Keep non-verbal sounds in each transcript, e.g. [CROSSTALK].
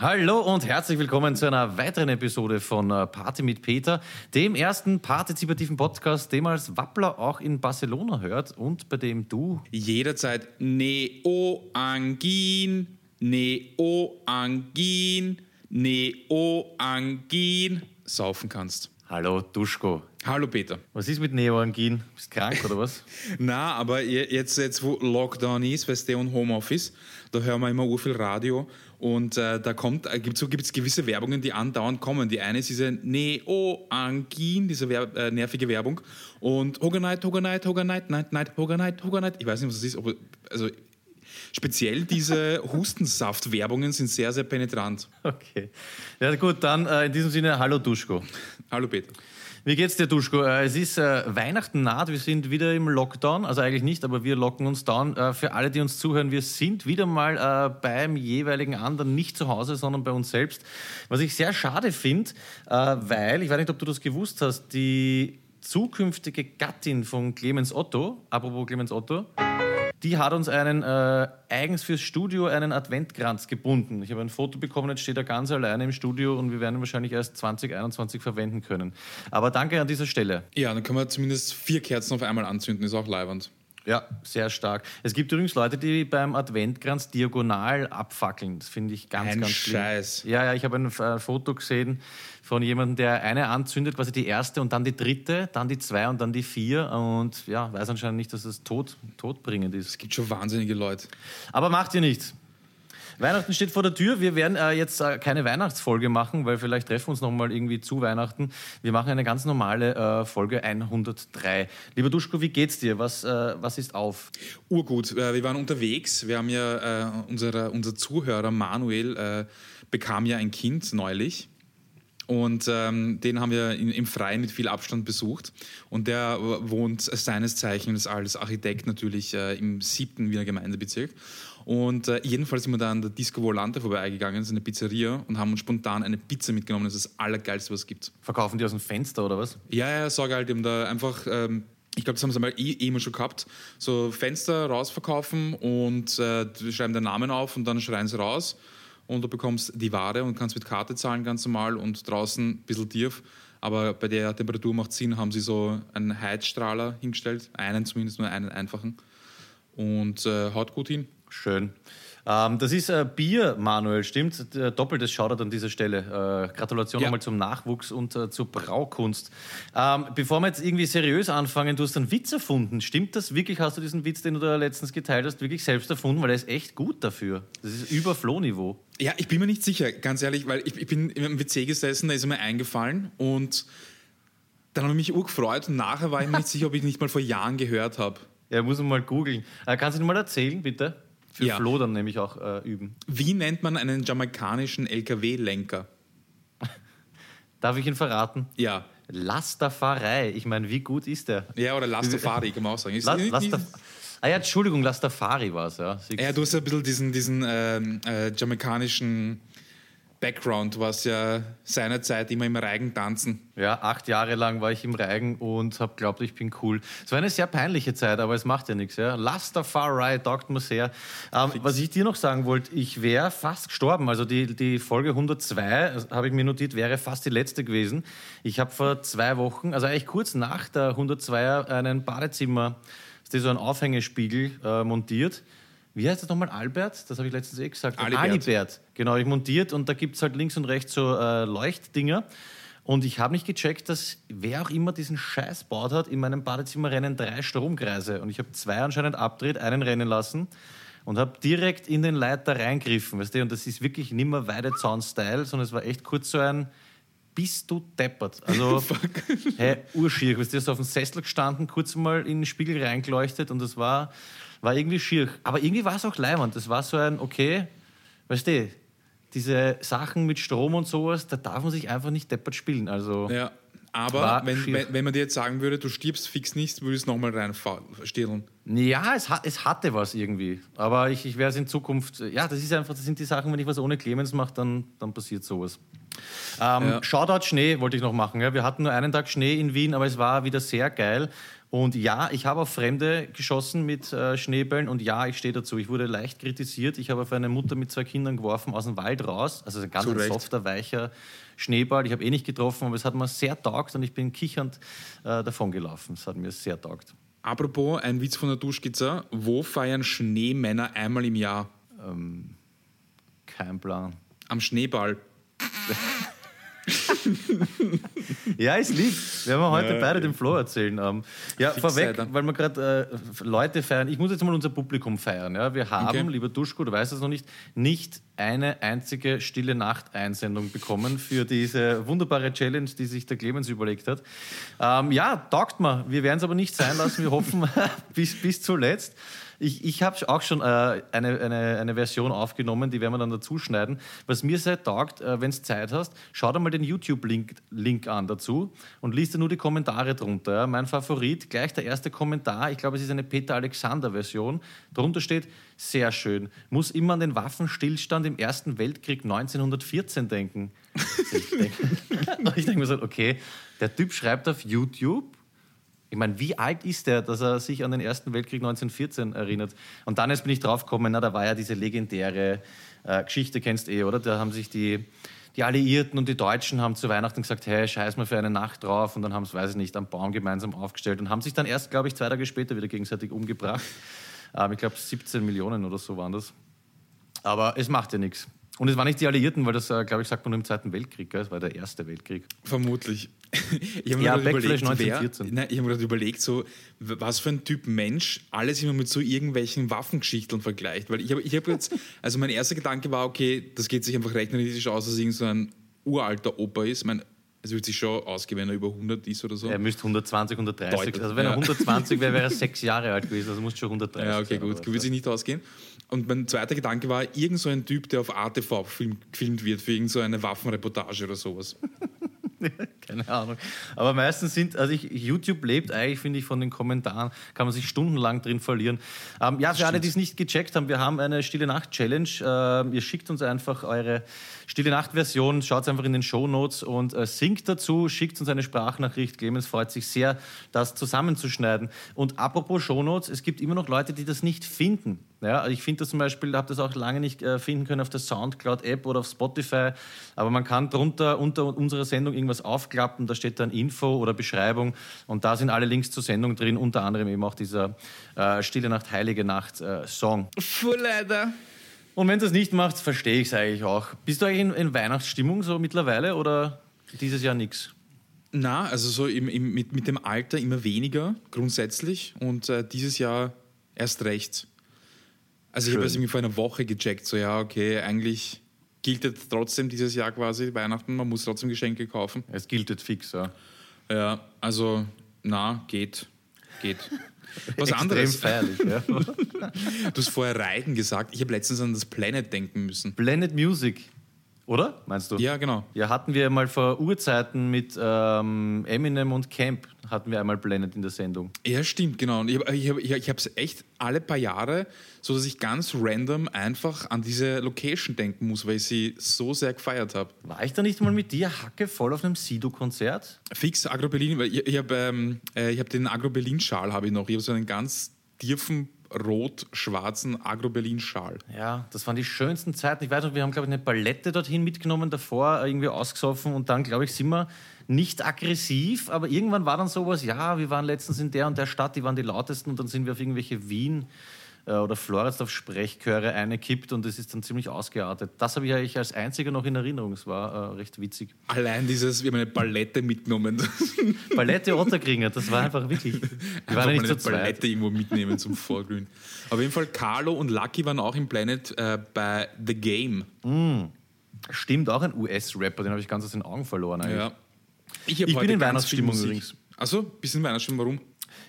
Hallo und herzlich willkommen zu einer weiteren Episode von äh, Party mit Peter, dem ersten partizipativen Podcast, den man als Wappler auch in Barcelona hört und bei dem du jederzeit Neoangin, Neoangin, Neoangin saufen kannst. Hallo Duschko. Hallo Peter. Was ist mit Neoangin? Bist du krank oder was? [LAUGHS] Na, aber jetzt, jetzt wo Lockdown ist, weißt du, und Homeoffice, da hören wir immer viel Radio und äh, da kommt, äh, gibt es so, gewisse Werbungen, die andauernd kommen. Die eine ist diese Neo-Angin, diese Werb, äh, nervige Werbung. Und Hoganite, Hoganite, Hoganite, Night, Night, Hoganite, Hoganite. Ich weiß nicht, was das ist. Aber, also speziell diese [LAUGHS] Hustensaft-Werbungen sind sehr, sehr penetrant. Okay. Ja gut, dann äh, in diesem Sinne, hallo Duschko. Hallo Peter. Wie geht's dir, Duschko? Äh, es ist äh, Weihnachten naht, wir sind wieder im Lockdown, also eigentlich nicht, aber wir locken uns down. Äh, für alle, die uns zuhören, wir sind wieder mal beim jeweiligen anderen, nicht zu Hause, sondern bei uns selbst. Was ich sehr schade finde, weil, ich weiß nicht, ob du das gewusst hast, die zukünftige Gattin von Clemens Otto, apropos Clemens Otto, die hat uns einen äh, eigens fürs Studio einen Adventkranz gebunden. Ich habe ein Foto bekommen, jetzt steht er ganz alleine im Studio und wir werden ihn wahrscheinlich erst 2021 verwenden können. Aber danke an dieser Stelle. Ja, dann können wir zumindest vier Kerzen auf einmal anzünden, ist auch leiwand. Ja, sehr stark. Es gibt übrigens Leute, die beim Adventkranz diagonal abfackeln. Das finde ich ganz, ein ganz schlimm. Scheiß. Ja, ja, ich habe ein äh, Foto gesehen von jemandem, der eine anzündet, quasi die erste und dann die dritte, dann die zwei und dann die vier und ja, weiß anscheinend nicht, dass es tot, todbringend ist. Es gibt schon wahnsinnige Leute. Aber macht ihr nichts. Weihnachten steht vor der Tür. Wir werden äh, jetzt äh, keine Weihnachtsfolge machen, weil vielleicht treffen wir uns nochmal irgendwie zu Weihnachten. Wir machen eine ganz normale äh, Folge 103. Lieber Duschko, wie geht's dir? Was, äh, was ist auf? Urgut. Äh, wir waren unterwegs. Wir haben ja, äh, unsere, unser Zuhörer Manuel bekam ja ein Kind neulich. Und ähm, den haben wir in, im Freien mit viel Abstand besucht. Und der wohnt seines Zeichens als Architekt natürlich äh, im siebten Wiener Gemeindebezirk. Und äh, jedenfalls sind wir da an der Disco Volante vorbeigegangen, das ist eine Pizzeria, und haben uns spontan eine Pizza mitgenommen. Das ist das Allergeilste, was es gibt. Verkaufen die aus dem Fenster oder was? Ja, ja, sag halt, die haben da einfach. Ähm, ich glaube, das haben sie mal eh, eh immer schon gehabt. So Fenster rausverkaufen und äh, schreiben den Namen auf und dann schreien sie raus und du bekommst die Ware und kannst mit Karte zahlen ganz normal und draußen ein bisschen tief. Aber bei der Temperatur macht Sinn, haben sie so einen Heizstrahler hingestellt, einen zumindest, nur einen einfachen. Und äh, haut gut hin. Schön. Ähm, das ist äh, Bier, Manuel, stimmt? Doppeltes Shoutout an dieser Stelle. Äh, Gratulation ja. nochmal zum Nachwuchs und äh, zur Braukunst. Ähm, bevor wir jetzt irgendwie seriös anfangen, du hast einen Witz erfunden. Stimmt das wirklich? Hast du diesen Witz, den du da letztens geteilt hast, wirklich selbst erfunden? Weil er ist echt gut dafür. Das ist über Flohniveau. Ja, ich bin mir nicht sicher, ganz ehrlich, weil ich, ich bin im WC gesessen, da ist er mir eingefallen und dann habe ich mich urgefreut und nachher war ich mir nicht [LAUGHS] sicher, ob ich nicht mal vor Jahren gehört habe. Ja, muss man mal googeln. Äh, kannst du mal erzählen, bitte? Für ja. Flo dann nämlich auch äh, üben. Wie nennt man einen jamaikanischen LKW-Lenker? [LAUGHS] Darf ich ihn verraten? Ja. Lasterfarei. Ich meine, wie gut ist der? Ja, oder Lastafari, kann man auch sagen. La Lastaf ah ja, Entschuldigung, Lastafari war es, ja. Ja, du hast ja ein bisschen diesen, diesen ähm, äh, jamaikanischen Background, was ja seinerzeit immer im Reigen tanzen. Ja, acht Jahre lang war ich im Reigen und habe glaubt, ich bin cool. Es war eine sehr peinliche Zeit, aber es macht ja nichts. Ja. Rastafari taugt mir sehr. Ähm, was ich dir noch sagen wollte, ich wäre fast gestorben. Also die, die Folge 102, habe ich mir notiert, wäre fast die letzte gewesen. Ich habe vor zwei Wochen, also eigentlich kurz nach der 102er, einen Badezimmer, so ein Aufhängespiegel äh, montiert wie heißt das nochmal? Albert? Das habe ich letztens eh gesagt. Alibert. Alibert. Genau, ich montiert und da gibt es halt links und rechts so äh, Leuchtdinger. Und ich habe nicht gecheckt, dass wer auch immer diesen Scheiß baut hat, in meinem Badezimmer rennen drei Stromkreise. Und ich habe zwei anscheinend abdreht, einen rennen lassen und habe direkt in den Leiter reingriffen. Weißt du? Und das ist wirklich nimmer Weidezaun-Style, sondern es war echt kurz so ein bist du deppert. Also, [LAUGHS] hey, urschier. Du hast auf dem Sessel gestanden, kurz mal in den Spiegel reingeleuchtet und das war war irgendwie schier. Aber irgendwie war es auch leimend. Das war so ein, okay, weißt du, diese Sachen mit Strom und sowas, da darf man sich einfach nicht deppert spielen. Also, ja, aber wenn, wenn, wenn, man dir jetzt sagen würde, du stirbst fix nicht, würde es nochmal reinstehlen. Ja, es, hat, es hatte was irgendwie. Aber ich, ich werde es in Zukunft, ja, das ist einfach, das sind die Sachen, wenn ich was ohne Clemens mache, dann, dann passiert sowas. Ähm, ja. Shoutout Schnee wollte ich noch machen. Ja. Wir hatten nur einen Tag Schnee in Wien, aber es war wieder sehr geil. Und ja, ich habe auf Fremde geschossen mit äh, Schneebällen und ja, ich stehe dazu. Ich wurde leicht kritisiert. Ich habe auf eine Mutter mit zwei Kindern geworfen aus dem Wald raus. Also ein ganz ein softer, weicher Schneeball. Ich habe eh nicht getroffen, aber es hat mir sehr taugt und ich bin kichernd äh, davon gelaufen. Es hat mir sehr taugt. Apropos, ein Witz von der Duschkizza. Wo feiern Schneemänner einmal im Jahr? Ähm, kein Plan. Am Schneeball. [LAUGHS] ja, ist lieb. Werden wir heute ja, beide dem Flo erzählen. Ähm, ja, Fix vorweg, weil wir gerade äh, Leute feiern. Ich muss jetzt mal unser Publikum feiern. Ja? Wir haben, okay. lieber Duschko, du weißt es noch nicht, nicht eine einzige Stille Nacht-Einsendung bekommen für diese wunderbare Challenge, die sich der Clemens überlegt hat. Ähm, ja, taugt mir. Wir werden es aber nicht sein lassen. Wir hoffen [LAUGHS] bis, bis zuletzt. Ich, ich habe auch schon äh, eine, eine, eine Version aufgenommen, die werden wir dann dazu schneiden. Was mir sehr taugt, äh, wenn du Zeit hast, schau dir mal den YouTube-Link Link an dazu und liest dir nur die Kommentare drunter. Ja. Mein Favorit, gleich der erste Kommentar, ich glaube, es ist eine Peter Alexander-Version. Drunter steht, sehr schön, muss immer an den Waffenstillstand im Ersten Weltkrieg 1914 denken. [LAUGHS] ich denke [LAUGHS] mir so, okay, der Typ schreibt auf YouTube ich meine, wie alt ist der, dass er sich an den Ersten Weltkrieg 1914 erinnert? Und dann erst bin ich draufgekommen, na, da war ja diese legendäre äh, Geschichte, kennst eh, oder? Da haben sich die, die Alliierten und die Deutschen haben zu Weihnachten gesagt, hey, scheiß mal für eine Nacht drauf. Und dann haben sie, weiß ich nicht, am Baum gemeinsam aufgestellt und haben sich dann erst, glaube ich, zwei Tage später wieder gegenseitig umgebracht. ähm, ich glaube, 17 Millionen oder so waren das. Aber es macht ja nichts. Und es waren nicht die Alliierten, weil das, äh, glaube ich, sagt man nur im Zweiten Weltkrieg, gell? es war der Erste Weltkrieg. Vermutlich. Ich habe mir ja, überlegt, 1914. Wer, nein, ich habe mir überlegt, so, was für ein Typ Mensch alles immer mit so irgendwelchen Waffengeschichten vergleicht. Weil ich habe ich hab jetzt, also mein erster Gedanke war, okay, das geht sich einfach rechnerisch aus, dass irgend so ein uralter Opa ist. Ich meine, es würde sich schon ausgehen, wenn er über 100 ist oder so. Er müsste 120, 130. Deutlich. Also wenn ja. er 120 wäre, wäre er [LAUGHS] sechs Jahre alt gewesen. Also muss schon 130 Ja, okay, gut. Würde sich nicht ausgehen. Und mein zweiter Gedanke war, irgend so ein Typ, der auf ATV gefilmt wird für irgend so eine Waffenreportage oder sowas. [LAUGHS] Keine Ahnung. Aber meistens sind, also ich, YouTube lebt eigentlich, finde ich, von den Kommentaren, kann man sich stundenlang drin verlieren. Ähm, ja, für alle, die es nicht gecheckt haben, wir haben eine Stille Nacht Challenge. Ähm, ihr schickt uns einfach eure Stille Nacht Version, schaut einfach in den Show Notes und äh, singt dazu, schickt uns eine Sprachnachricht. Clemens freut sich sehr, das zusammenzuschneiden. Und apropos Show Notes, es gibt immer noch Leute, die das nicht finden. Ja, ich finde das zum Beispiel, habe das auch lange nicht äh, finden können auf der Soundcloud-App oder auf Spotify, aber man kann drunter unter unserer Sendung irgendwas aufklappen, da steht dann Info oder Beschreibung und da sind alle Links zur Sendung drin, unter anderem eben auch dieser äh, Stille Nacht, Heilige Nacht äh, Song. Voll leider. Und wenn du das nicht machst, verstehe ich es eigentlich auch. Bist du eigentlich in, in, Weihnachtsstimmung so mittlerweile oder dieses Jahr nichts? Na, also so im, im, mit, mit dem Alter immer weniger grundsätzlich und äh, dieses Jahr erst recht. Also ich habe es irgendwie vor einer Woche gecheckt, so ja, okay, eigentlich gilt jetzt trotzdem dieses Jahr quasi Weihnachten, man muss trotzdem Geschenke kaufen. Es gilt jetzt fix, ja. Ja, also na, geht, geht. Was Extrem anderes. feierlich, ja. [LAUGHS] du hast vorher Reiten gesagt. Ich habe letztens an das Planet denken müssen. Planet Music. Oder? Meinst du? Ja, genau. Ja, hatten wir mal vor Urzeiten mit ähm, Eminem und Camp, hatten wir einmal Planet in der Sendung. Ja, stimmt, genau. Und ich habe ich hab, ich hab echt alle paar Jahre, so dass ich ganz random einfach an diese Location denken muss, weil ich sie so sehr gefeiert habe. War ich da nicht mal mit dir hacke voll auf einem Sido-Konzert? Fix Agro Berlin, weil ich, ich habe ähm, äh, hab den Agro Berlin-Schal, habe ich noch. Ich habe so einen ganz tiefen rot-schwarzen Agro-Berlin-Schal. Ja, das waren die schönsten Zeiten. Ich weiß noch, wir haben, glaube ich, eine Palette dorthin mitgenommen, davor irgendwie ausgesoffen und dann, glaube ich, sind wir nicht aggressiv, aber irgendwann war dann sowas, ja, wir waren letztens in der und der Stadt, die waren die lautesten und dann sind wir auf irgendwelche Wien- oder Floridsdorf Sprechchöre eingekippt und es ist dann ziemlich ausgeartet. Das habe ich eigentlich als einziger noch in Erinnerung. Es war äh, recht witzig. Allein dieses, wir haben eine Palette mitgenommen. [LAUGHS] Palette Otterkringer, das war einfach wirklich. Wir waren ja nicht eine so Palette irgendwo mitnehmen zum Vorglühen. Auf jeden Fall, Carlo und Lucky waren auch im Planet äh, bei The Game. Mm. Stimmt, auch ein US-Rapper, den habe ich ganz aus den Augen verloren. Eigentlich. Ja. Ich, ich bin in Weihnachtsstimmung übrigens. Achso, bisschen Weihnachtsstimmung, warum?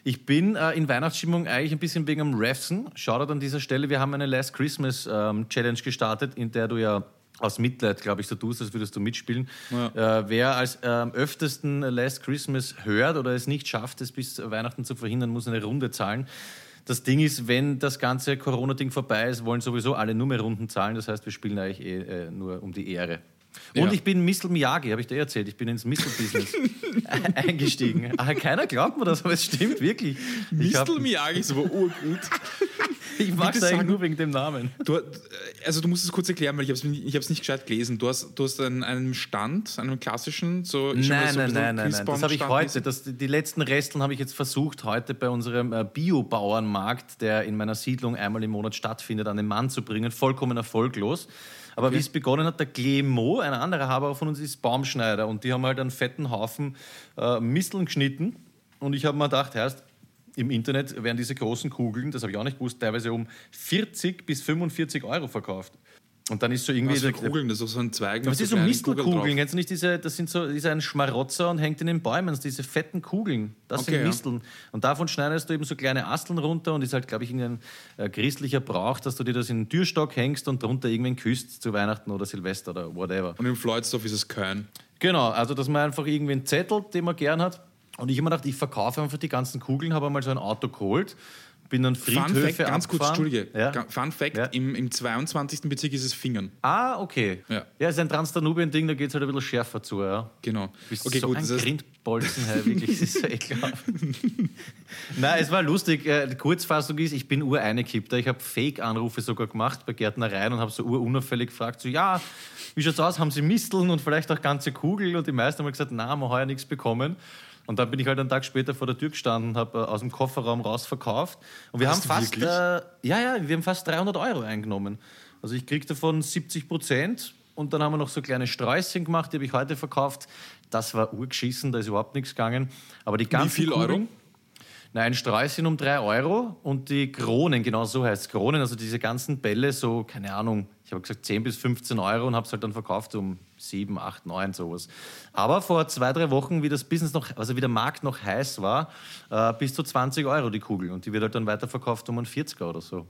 Ich bin äh, in Weihnachtsstimmung eigentlich ein bisschen wegen am Refsen. Shoutout an dieser Stelle. Wir haben eine Last Christmas ähm, Challenge gestartet, in der du ja aus Mitleid, glaube ich, so tust, als würdest du mitspielen. Ja. Äh, wer als ähm, öftesten Last Christmas hört oder es nicht schafft, es bis Weihnachten zu verhindern, muss eine Runde zahlen. Das Ding ist, wenn das ganze Corona-Ding vorbei ist, wollen sowieso alle nur mehr Runden zahlen. Das heißt, wir spielen eigentlich eh, äh, nur um die Ehre. Und Ja. ich bin Mr. Miyagi, habe ich dir erzählt. Ich bin ins Mr-Business [LAUGHS] eingestiegen. Ah, keiner glaubt mir das, aber es stimmt wirklich. Mistel Miyagi ist aber urgut. [LAUGHS] ich mag es eigentlich sag- nur wegen dem Namen. Du, also du musst es kurz erklären, weil ich habe es nicht gescheit gelesen. Du hast, du hast einen, einen Stand, einen klassischen, so ich Nein, so ein nein, nein, nein, nein. Das habe ich heute. Das, die letzten Resteln habe ich jetzt versucht, heute bei unserem äh, Biobauernmarkt, der in meiner Siedlung einmal im Monat stattfindet, an den Mann zu bringen. Vollkommen erfolglos. Aber wie es begonnen hat, der Clemo, ein anderer Haber von uns, ist Baumschneider. Und die haben halt einen fetten Haufen äh, Misteln geschnitten. Und ich habe mir gedacht, heißt, im Internet werden diese großen Kugeln, das habe ich auch nicht gewusst, teilweise um 40 bis 45 Euro verkauft. Und dann ist so irgendwie Was für Kugeln? Das ist so ein Zweig. aber es ist so Mistelkugeln, kennst du nicht diese, das sind so, ist ein Schmarotzer und hängt in den Bäumen, das sind diese fetten Kugeln, das Okay, sind ja. Misteln. Und davon schneidest du eben so kleine Asteln runter und ist halt, glaube ich, irgendein äh, christlicher Brauch, dass du dir das in den Türstock hängst und drunter irgendwen küsst zu Weihnachten oder Silvester oder whatever. Und im Floydsdorf ist es Köln. Genau, also dass man einfach irgendwen zettelt, den man gern hat. Und ich habe mir gedacht, ich verkaufe einfach die ganzen Kugeln, habe einmal so ein Auto geholt, bin dann Fun Friedhöfe Fact, ganz kurz. Entschuldige. Ja. Fun Fact, Ja. im, im 22. Bezirk ist es Fingern. Ah, okay. Ja. ja ist ein Transdanubien-Ding, da geht es halt ein bisschen schärfer zu. Ja. Genau. Bist Okay, so gut. ein Das Grindbolzen, wirklich, das ist so ekelhaft. [LAUGHS] Nein, es war lustig. Äh, Die Kurzfassung ist, ich bin ureingekippter. Ich habe Fake-Anrufe sogar gemacht bei Gärtnereien und habe so urunauffällig gefragt, so, ja, wie schaut's aus, haben Sie Misteln und vielleicht auch ganze Kugeln? Und die meisten haben gesagt, na, haben wir heuer nichts bekommen. Und dann bin ich halt einen Tag später vor der Tür gestanden und habe äh, aus dem Kofferraum raus verkauft. Und wir Hast haben fast, äh, ja, ja, wir haben fast 300 Euro eingenommen. Also ich krieg davon 70 Prozent und dann haben wir noch so kleine Sträußchen gemacht, die habe ich heute verkauft. Das war urgeschissen, da ist überhaupt nichts gegangen. Aber die ganzen viel Kugeln, Euro? Nein, ein Sträußchen um 3 Euro und die Kronen, genau so heißt es, Kronen, also diese ganzen Bälle, so, keine Ahnung, ich habe gesagt 10 bis 15 Euro und habe es halt dann verkauft um 7, 8, 9, sowas. Aber vor zwei, drei Wochen, wie das Business noch, also wie der Markt noch heiß war, äh, bis zu 20 Euro die Kugel und die wird halt dann weiterverkauft um einen 40er oder so.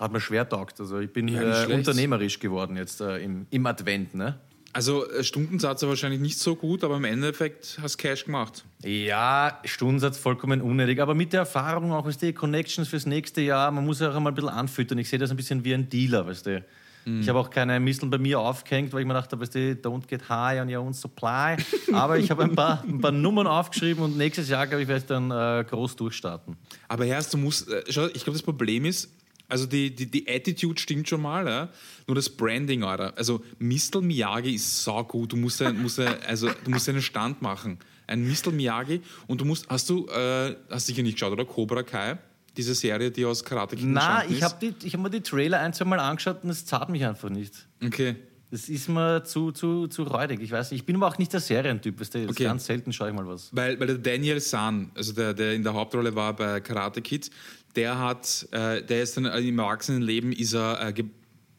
Hat mir schwer taugt. Also ich bin Ja, äh, unternehmerisch geworden jetzt äh, im, im Advent, ne? Also äh, Stundensatz war wahrscheinlich nicht so gut, aber im Endeffekt hast du Cash gemacht. Ja, Stundensatz vollkommen unnötig, aber mit der Erfahrung auch, weißt du, Connections fürs nächste Jahr, man muss ja auch einmal ein bisschen anfüttern. Ich sehe das ein bisschen wie ein Dealer, weißt du. Ich habe auch keine Misteln bei mir aufgehängt, weil ich mir dachte, weißt du, don't get high on your own supply. [LAUGHS] Aber ich habe ein paar, ein paar Nummern aufgeschrieben und nächstes Jahr, glaube ich, werde ich dann äh, groß durchstarten. Aber erst, du musst, äh, schau, ich glaube, das Problem ist, also die, die, die Attitude stimmt schon mal, ja? nur das Branding, Alter. Also Mistel Miyagi ist saugut. Du musst, musst, also, du musst einen Stand machen. Ein Mistel Miyagi und du musst, hast du, äh, hast sicher nicht geschaut, oder? Cobra Kai? Diese Serie, die aus Karate Kid Na, entstanden ich habe hab mir die Trailer ein, zwei Mal angeschaut und es zahlt mich einfach nicht. Okay. Das ist mir zu, zu, zu räudig. Ich weiß nicht, ich bin aber auch nicht der Serientyp. Weißt du? Das Okay. Ganz selten schaue ich mal was. Weil, weil der Daniel San, also der, der in der Hauptrolle war bei Karate Kid, der hat, äh, der ist dann im Erwachsenenleben ist er äh, ge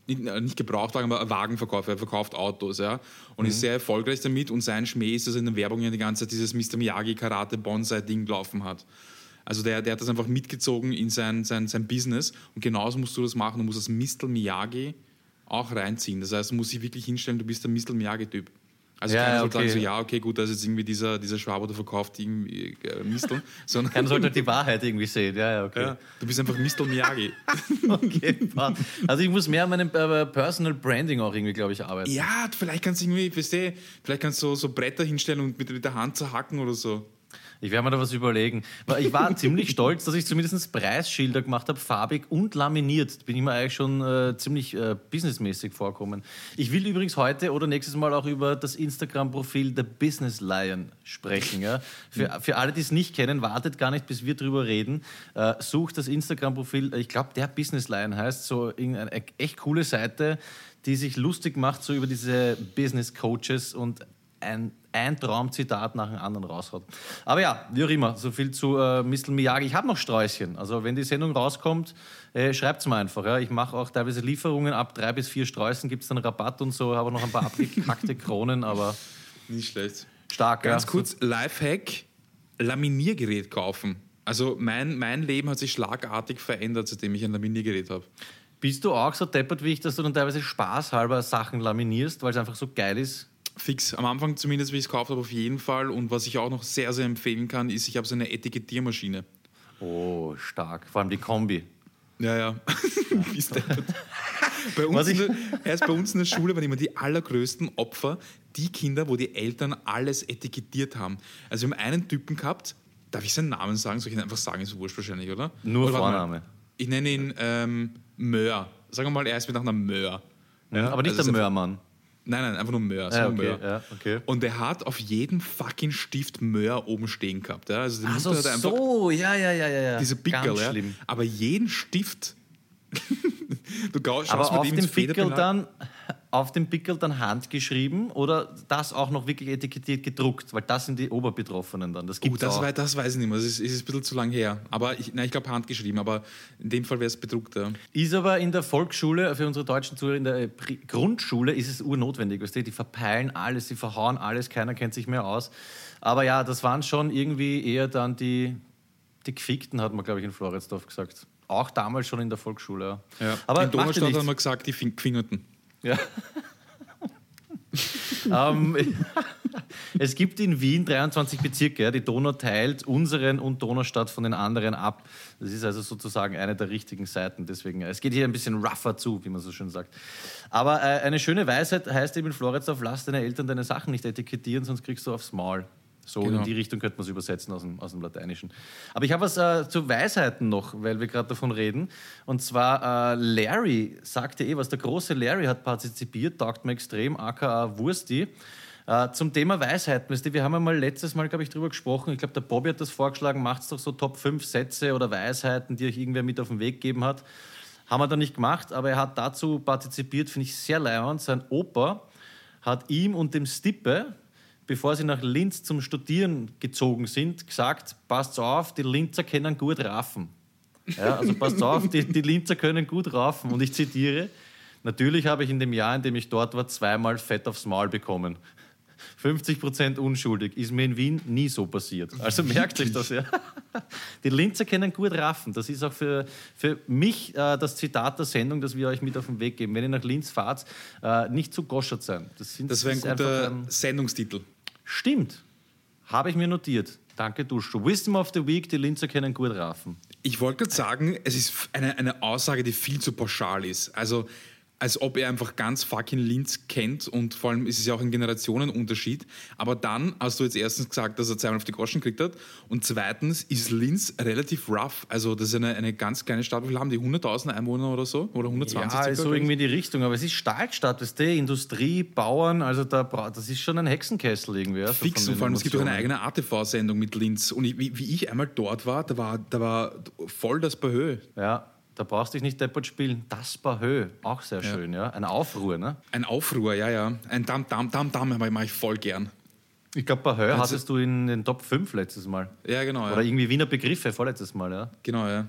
nicht, äh, Gebrauchtwagen, aber Wagenverkäufer. Er verkauft Autos, ja. Und ist sehr erfolgreich damit. Und sein Schmäh ist, dass er in der Werbung ja die ganze Zeit dieses Mr. Miyagi Karate Bonsai Ding laufen hat. Also der, der hat das einfach mitgezogen in sein, sein, sein Business. Und genauso musst du das machen. Du musst das Mr. Miyagi auch reinziehen. Das heißt, du musst dich wirklich hinstellen, du bist der Mr. Miyagi-Typ. Also Ja, keiner soll okay. sagen so, ja, okay, gut, da ist jetzt irgendwie dieser, dieser Schwaber, der verkauft irgendwie äh, Misteln. [LAUGHS] Sondern Keiner sollte die Wahrheit irgendwie sehen. Ja, ja, okay. ja, du bist einfach Mr. Miyagi. [LAUGHS] okay also ich muss mehr an meinem äh, Personal Branding auch irgendwie, glaube ich, arbeiten. ja, vielleicht kannst du irgendwie, weißt du, vielleicht kannst du so, so Bretter hinstellen und mit, mit der Hand zerhacken oder so. Ich werde mir da was überlegen. Ich war [LAUGHS] ziemlich stolz, dass ich zumindest Preisschilder gemacht habe, farbig und laminiert. Bin ich mir eigentlich schon äh, ziemlich äh, businessmäßig vorkommen. Ich will übrigens heute oder nächstes Mal auch über das Instagram-Profil The Business Lion sprechen. Ja? Für, für alle, die es nicht kennen, wartet gar nicht, bis wir drüber reden. Äh, sucht das Instagram-Profil, ich glaube, der Business Lion heißt, so irgendeine echt coole Seite, die sich lustig macht, so über diese Business Coaches und ein, ein Traumzitat nach dem anderen raushaut. Aber ja, wie auch immer, so viel zu äh, Mr. Miyagi. Ich habe noch Sträußchen. Also wenn die Sendung rauskommt, äh, schreibt es mir einfach. Ja. Ich mache auch teilweise Lieferungen ab drei bis vier Sträußen, gibt es dann Rabatt und so, habe noch ein paar abgekackte [LAUGHS] Kronen, aber Nicht schlecht. stark. Ganz ja. kurz, Lifehack, Laminiergerät kaufen. Also mein, mein Leben hat sich schlagartig verändert, seitdem ich ein Laminiergerät habe. Bist du auch so deppert wie ich, dass du dann teilweise spaßhalber Sachen laminierst, weil es einfach so geil ist? Fix. Am Anfang zumindest, wie ich es gekauft habe, auf jeden Fall. Und was ich auch noch sehr, sehr empfehlen kann, ist, ich habe so eine Etikettiermaschine. Oh, stark. Vor allem die Kombi. Ja, ja. [LAUGHS] Bei uns Was ich- in der, er ist bei uns in der Schule waren immer die allergrößten Opfer die Kinder, wo die Eltern alles etikettiert haben. Also wir haben einen Typen gehabt, darf ich seinen Namen sagen? Soll ich ihn einfach sagen? Ist wurscht wahrscheinlich, oder? Nur oder. Vorname. Ich nenne ihn ähm, Möhr. Sagen wir mal, er ist mit nach einer Möhr. Ja, aber nicht Also der Möhrmann. Nein, nein, einfach nur Möhr. Sagen okay, Möhr. ja, okay. Und er hat auf jedem fucking Stift Möhr oben stehen gehabt. Ja? Also die Ach so, Mutter hat einfach so, ja, ja, ja, ja. diese Pickel, ja. schlimm. Aber jeden Stift. [LAUGHS] du schaust Aber mit auf dem Pickel dann auf dem Pickel dann handgeschrieben oder das auch noch wirklich etikettiert gedruckt, weil das sind die Oberbetroffenen dann. Das Oh, gibt's das, auch. wei- das weiß ich nicht mehr. Das ist, ist ein bisschen zu lang her. Aber ich, nein, ich glaube handgeschrieben. Aber in dem Fall wäre es bedruckt. Ja. Ist aber in der Volksschule, für unsere deutschen Zuhörer, in der äh, Pri- Grundschule ist es urnotwendig. Weißt du? Die verpeilen alles, die verhauen alles, keiner kennt sich mehr aus. Aber ja, das waren schon irgendwie eher dann die, die Gefickten, hat man, glaube ich, in Floridsdorf gesagt. Auch damals schon in der Volksschule. Ja. Ja. Aber in Donaustadt haben wir gesagt, die Fin- Gefingerten. Ja. [LAUGHS] ähm, es gibt in Wien 23 Bezirke. Die Donau teilt unseren und Donaustadt von den anderen ab. Das ist also sozusagen eine der richtigen Seiten. Deswegen, äh, es geht hier ein bisschen rougher zu, wie man so schön sagt. Aber äh, eine schöne Weisheit heißt eben in Floridsdorf, lass deine Eltern deine Sachen nicht etikettieren, sonst kriegst du aufs Maul. So Genau. in die Richtung könnte man es übersetzen aus dem, aus dem Lateinischen. Aber ich habe was äh, zu Weisheiten noch, weil wir gerade davon reden. Und zwar äh, Larry sagte eh was. Der große Larry hat partizipiert, taugt mir extrem, aka Wursti. Äh, zum Thema Weisheiten. Weißt du, wir haben einmal letztes Mal, glaube ich, drüber gesprochen. Ich glaube, der Bobby hat das vorgeschlagen. Macht doch so Top 5 Sätze oder Weisheiten, die euch irgendwer mit auf den Weg gegeben hat. Haben wir dann nicht gemacht, aber er hat dazu partizipiert, finde ich sehr leibend. Sein Opa hat ihm und dem Stippe, bevor sie nach Linz zum Studieren gezogen sind, gesagt, passt auf, die Linzer können gut raffen. Ja, also passt auf, die, die Linzer können gut raffen. Und ich zitiere, natürlich habe ich in dem Jahr, in dem ich dort war, zweimal Fett aufs Maul bekommen. 50 Prozent unschuldig. Ist mir in Wien nie so passiert. Also merkt euch das, ja. [LAUGHS] Die Linzer können gut raffen. Das ist auch für, für mich äh, das Zitat der Sendung, das wir euch mit auf den Weg geben. Wenn ihr nach Linz fahrt, äh, nicht zu goschert sein. Das, sind, Das wäre ein guter ein- Sendungstitel. Stimmt. Habe ich mir notiert. Danke, Duschko. Wisdom of the Week, die Linzer können gut raffen. Ich wollte gerade sagen, es ist eine, eine Aussage, die viel zu pauschal ist. Also, als ob er einfach ganz fucking Linz kennt und vor allem ist es ja auch ein Generationenunterschied. Aber dann hast du jetzt erstens gesagt, dass er zweimal auf die Groschen gekriegt hat und zweitens ist Linz relativ rough. Also, das ist eine, eine ganz kleine Stadt. Wie viel haben die? 100.000 Einwohner oder so? Oder 120? Ja, so irgendwie in die Richtung. Aber es ist Stahlstadt, weißt du, Industrie, Bauern, also da, das ist schon ein Hexenkessel irgendwie. Ja, so Fix und vor allem, es gibt auch eine eigene ATV-Sendung mit Linz. Und ich, wie, wie ich einmal dort war, da war, da war voll das Behö. Ja, da brauchst du dich nicht deppert spielen. Das Bahö, auch sehr schön, ja. Ein Aufruhr, ne? Ein Aufruhr, ja, ja. Ein Dam, Dam, Dam, Dam mache ich voll gern. Ich glaube, Bahö Also- hattest du in den Top 5 letztes Mal. Ja, genau. Oder Ja. irgendwie Wiener Begriffe vorletztes Mal, ja. Genau, ja.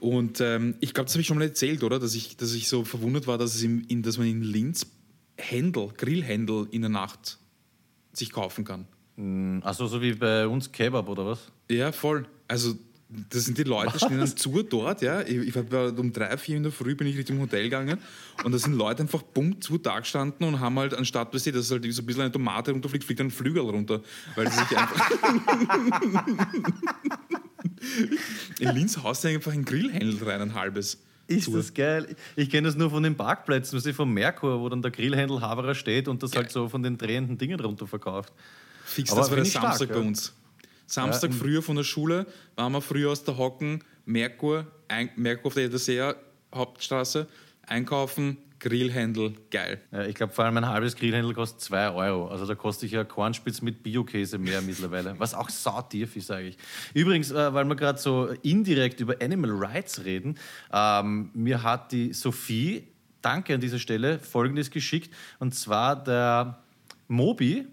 Und ähm, ich glaube, das habe ich schon mal erzählt, oder? Dass ich, dass ich so verwundert war, dass, es in, in, dass man in Linz Händel, Grillhändel in der Nacht sich kaufen kann. Also so wie bei uns Kebab oder was? Ja, voll. Also, das sind die Leute, stehen dann zu dort, ja. Ich, ich war um drei, vier in der Früh bin ich Richtung Hotel gegangen und da sind Leute einfach bumm zu da gestanden und haben halt anstatt, weißt du, dass halt so ein bisschen eine Tomate runterfliegt, fliegt ein Flügel runter. Weil sie sich [LAUGHS] einfach. in Linz haust du einfach ein Grillhändel rein, ein halbes. Ist das geil? Ich kenne das nur von den Parkplätzen, du, vom Merkur, wo dann der Grillhändel Haberer steht und das halt so von den drehenden Dingen runter verkauft. Fix, Aber das war der ich stark, Samstag bei ja. Samstag Ja, früher von der Schule waren wir früher aus der Hocken, Merkur, ein, Merkur auf der Edersee Hauptstraße, einkaufen, Grillhändel, geil. Ja, ich glaube, vor allem ein halbes Grillhändel kostet 2 Euro. Also da kostet ich ja Kornspitz mit Biokäse mehr [LAUGHS] mittlerweile. Was auch sautief ist eigentlich. Übrigens, äh, weil wir gerade so indirekt über Animal Rights reden, ähm, mir hat die Sophie, danke an dieser Stelle, Folgendes geschickt. Und zwar der Mobi,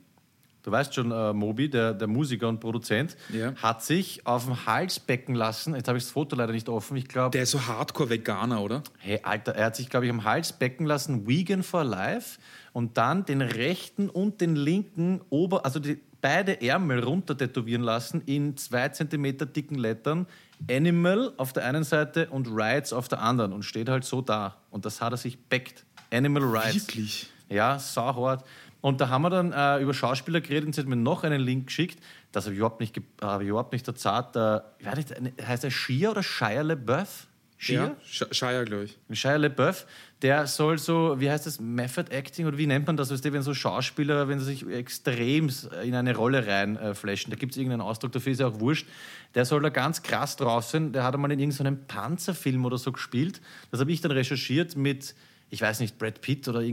du weißt schon, äh, Mobi, der, der Musiker und Produzent, Ja. hat sich auf dem Hals becken lassen. Jetzt habe ich das Foto leider nicht offen. Ich glaube, Der ist so Hardcore-Veganer, oder? Hey, Alter, er hat sich, glaube ich, am Hals becken lassen, Vegan for Life, und dann den rechten und den linken Ober-, also die, beide Ärmel runter tätowieren lassen in zwei Zentimeter dicken Lettern. Animal auf der einen Seite und Rights auf der anderen und steht halt so da. Und das hat er sich beckt. Animal Rights. Wirklich? Ja, sauhart. Und da haben wir dann äh, über Schauspieler geredet und sie hat mir noch einen Link geschickt. Das habe ich überhaupt nicht, habe ich überhaupt nicht erzahlt. Äh, ich weiß nicht, heißt er Shia oder Shia LeBeouf? Shia? Ja, Shia, glaube ich. Shia LeBeouf, der soll so, wie heißt das, Method Acting oder wie nennt man das, weißt du, wenn so Schauspieler, wenn sie sich extrem in eine Rolle reinflashen, da gibt es irgendeinen Ausdruck, dafür ist ja auch wurscht, der soll da ganz krass drauf sein, der hat einmal in irgendeinem Panzerfilm oder so gespielt, das habe ich dann recherchiert mit ich weiß nicht, Brad Pitt oder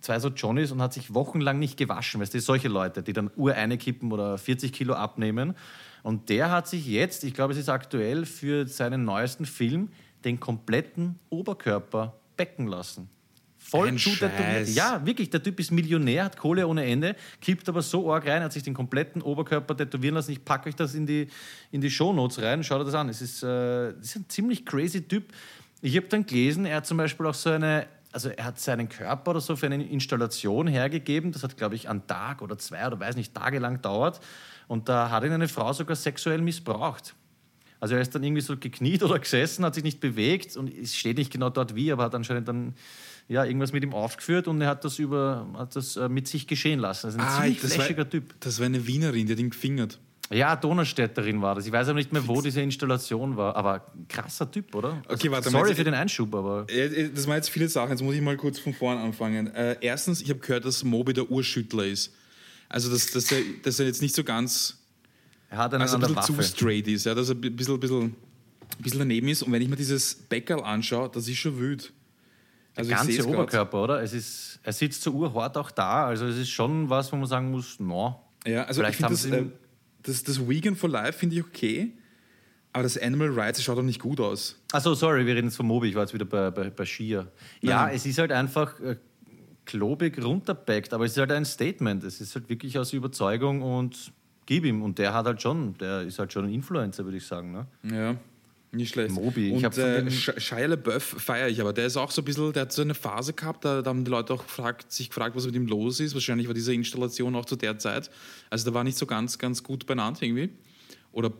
zwei so Johnnies und hat sich wochenlang nicht gewaschen. Weißt du, solche Leute, die dann Uhr eine kippen oder 40 Kilo abnehmen. Und der hat sich jetzt, ich glaube, es ist aktuell für seinen neuesten Film, den kompletten Oberkörper becken lassen. Voll zutätowiert. Ja, wirklich, der Typ ist Millionär, hat Kohle ohne Ende, kippt aber so arg rein, hat sich den kompletten Oberkörper tätowieren lassen. Ich packe euch das in die, in die Shownotes rein, schaut euch das an. Es ist, äh, das ist ein ziemlich crazy Typ. Ich habe dann gelesen, er hat zum Beispiel auch so eine also er hat seinen Körper oder so für eine Installation hergegeben. Das hat, glaube ich, einen Tag oder zwei oder weiß nicht, tagelang dauert. Und da hat ihn eine Frau sogar sexuell missbraucht. Also er ist dann irgendwie so gekniet oder gesessen, hat sich nicht bewegt und es steht nicht genau dort wie, aber hat anscheinend dann ja, irgendwas mit ihm aufgeführt und er hat das, über, hat das äh, mit sich geschehen lassen. Also ein ah, ziemlich flashiger Typ. Das war eine Wienerin, die hat ihn gefingert. Ja, Donaustädterin war das. Ich weiß aber nicht mehr, wo diese Installation war. Aber krasser Typ, oder? Okay, warte Sorry für den Einschub, aber. Das waren jetzt viele Sachen. Jetzt muss ich mal kurz von vorn anfangen. Äh, erstens, ich habe gehört, dass Moby der Urschüttler ist. Also, dass, dass, er, dass er jetzt nicht so ganz. Er hat einen also ein bisschen zu straight ist, ja, dass er ein bisschen, bisschen, bisschen daneben ist. Und wenn ich mir dieses Bäckerl anschaue, das ist schon wild. Also der ganze Oberkörper, grad. oder? Es ist, er sitzt so urhart auch da. Also, es ist schon was, wo man sagen muss, no. Ja, also Vielleicht ich finde das das, das Vegan for Life finde ich okay, aber das Animal Rights schaut doch nicht gut aus. Achso, sorry, wir reden jetzt von Mobi, ich war jetzt wieder bei, bei, bei Shia. Ja, es ist halt einfach äh, klobig runterpackt, aber es ist halt ein Statement. Es ist halt wirklich aus Überzeugung und gib ihm. Und der hat halt schon, der ist halt schon ein Influencer, würde ich sagen. Ne? Ja. Nicht schlecht. Mobi. Und ich äh, Shia LaBeouf feiere ich, aber der ist auch so ein bisschen, der hat so eine Phase gehabt, da, da haben die Leute auch gefragt, sich gefragt, was mit ihm los ist. Wahrscheinlich war diese Installation auch zu der Zeit. Also da war nicht so ganz, ganz gut beieinander irgendwie. Oder ein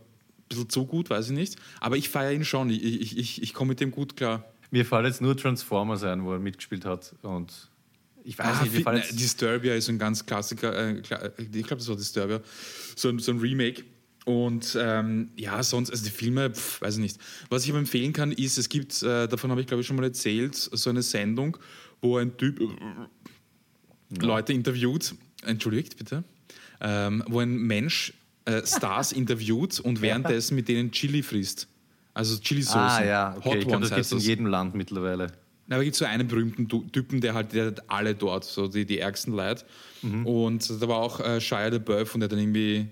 bisschen zu gut, weiß ich nicht. Aber ich feiere ihn schon. Ich, ich, ich, ich komme mit dem gut klar. Mir fällt jetzt nur Transformers ein, wo er mitgespielt hat. Und ich weiß ah, nicht, wie fällt jetzt... Disturbia ist ein ganz Klassiker. Äh, ich glaube, das war Disturbia. So so ein Remake und ähm, ja, sonst, also die Filme, pf, weiß ich nicht. Was ich aber empfehlen kann, ist, es gibt, äh, davon habe ich glaube ich schon mal erzählt, so eine Sendung, wo ein Typ äh, Leute interviewt, entschuldigt bitte, ähm, wo ein Mensch äh, Stars [LAUGHS] interviewt und währenddessen mit denen Chili frisst. Also Chili-Soßen. Ah ja, okay. Hot ich glaube, das gibt es in jedem Land mittlerweile. Na, aber es gibt so einen berühmten Typen, der halt, der hat alle dort, so die, die ärgsten Leute. Mhm. Und da war auch äh, Shia LaBeouf und der hat dann irgendwie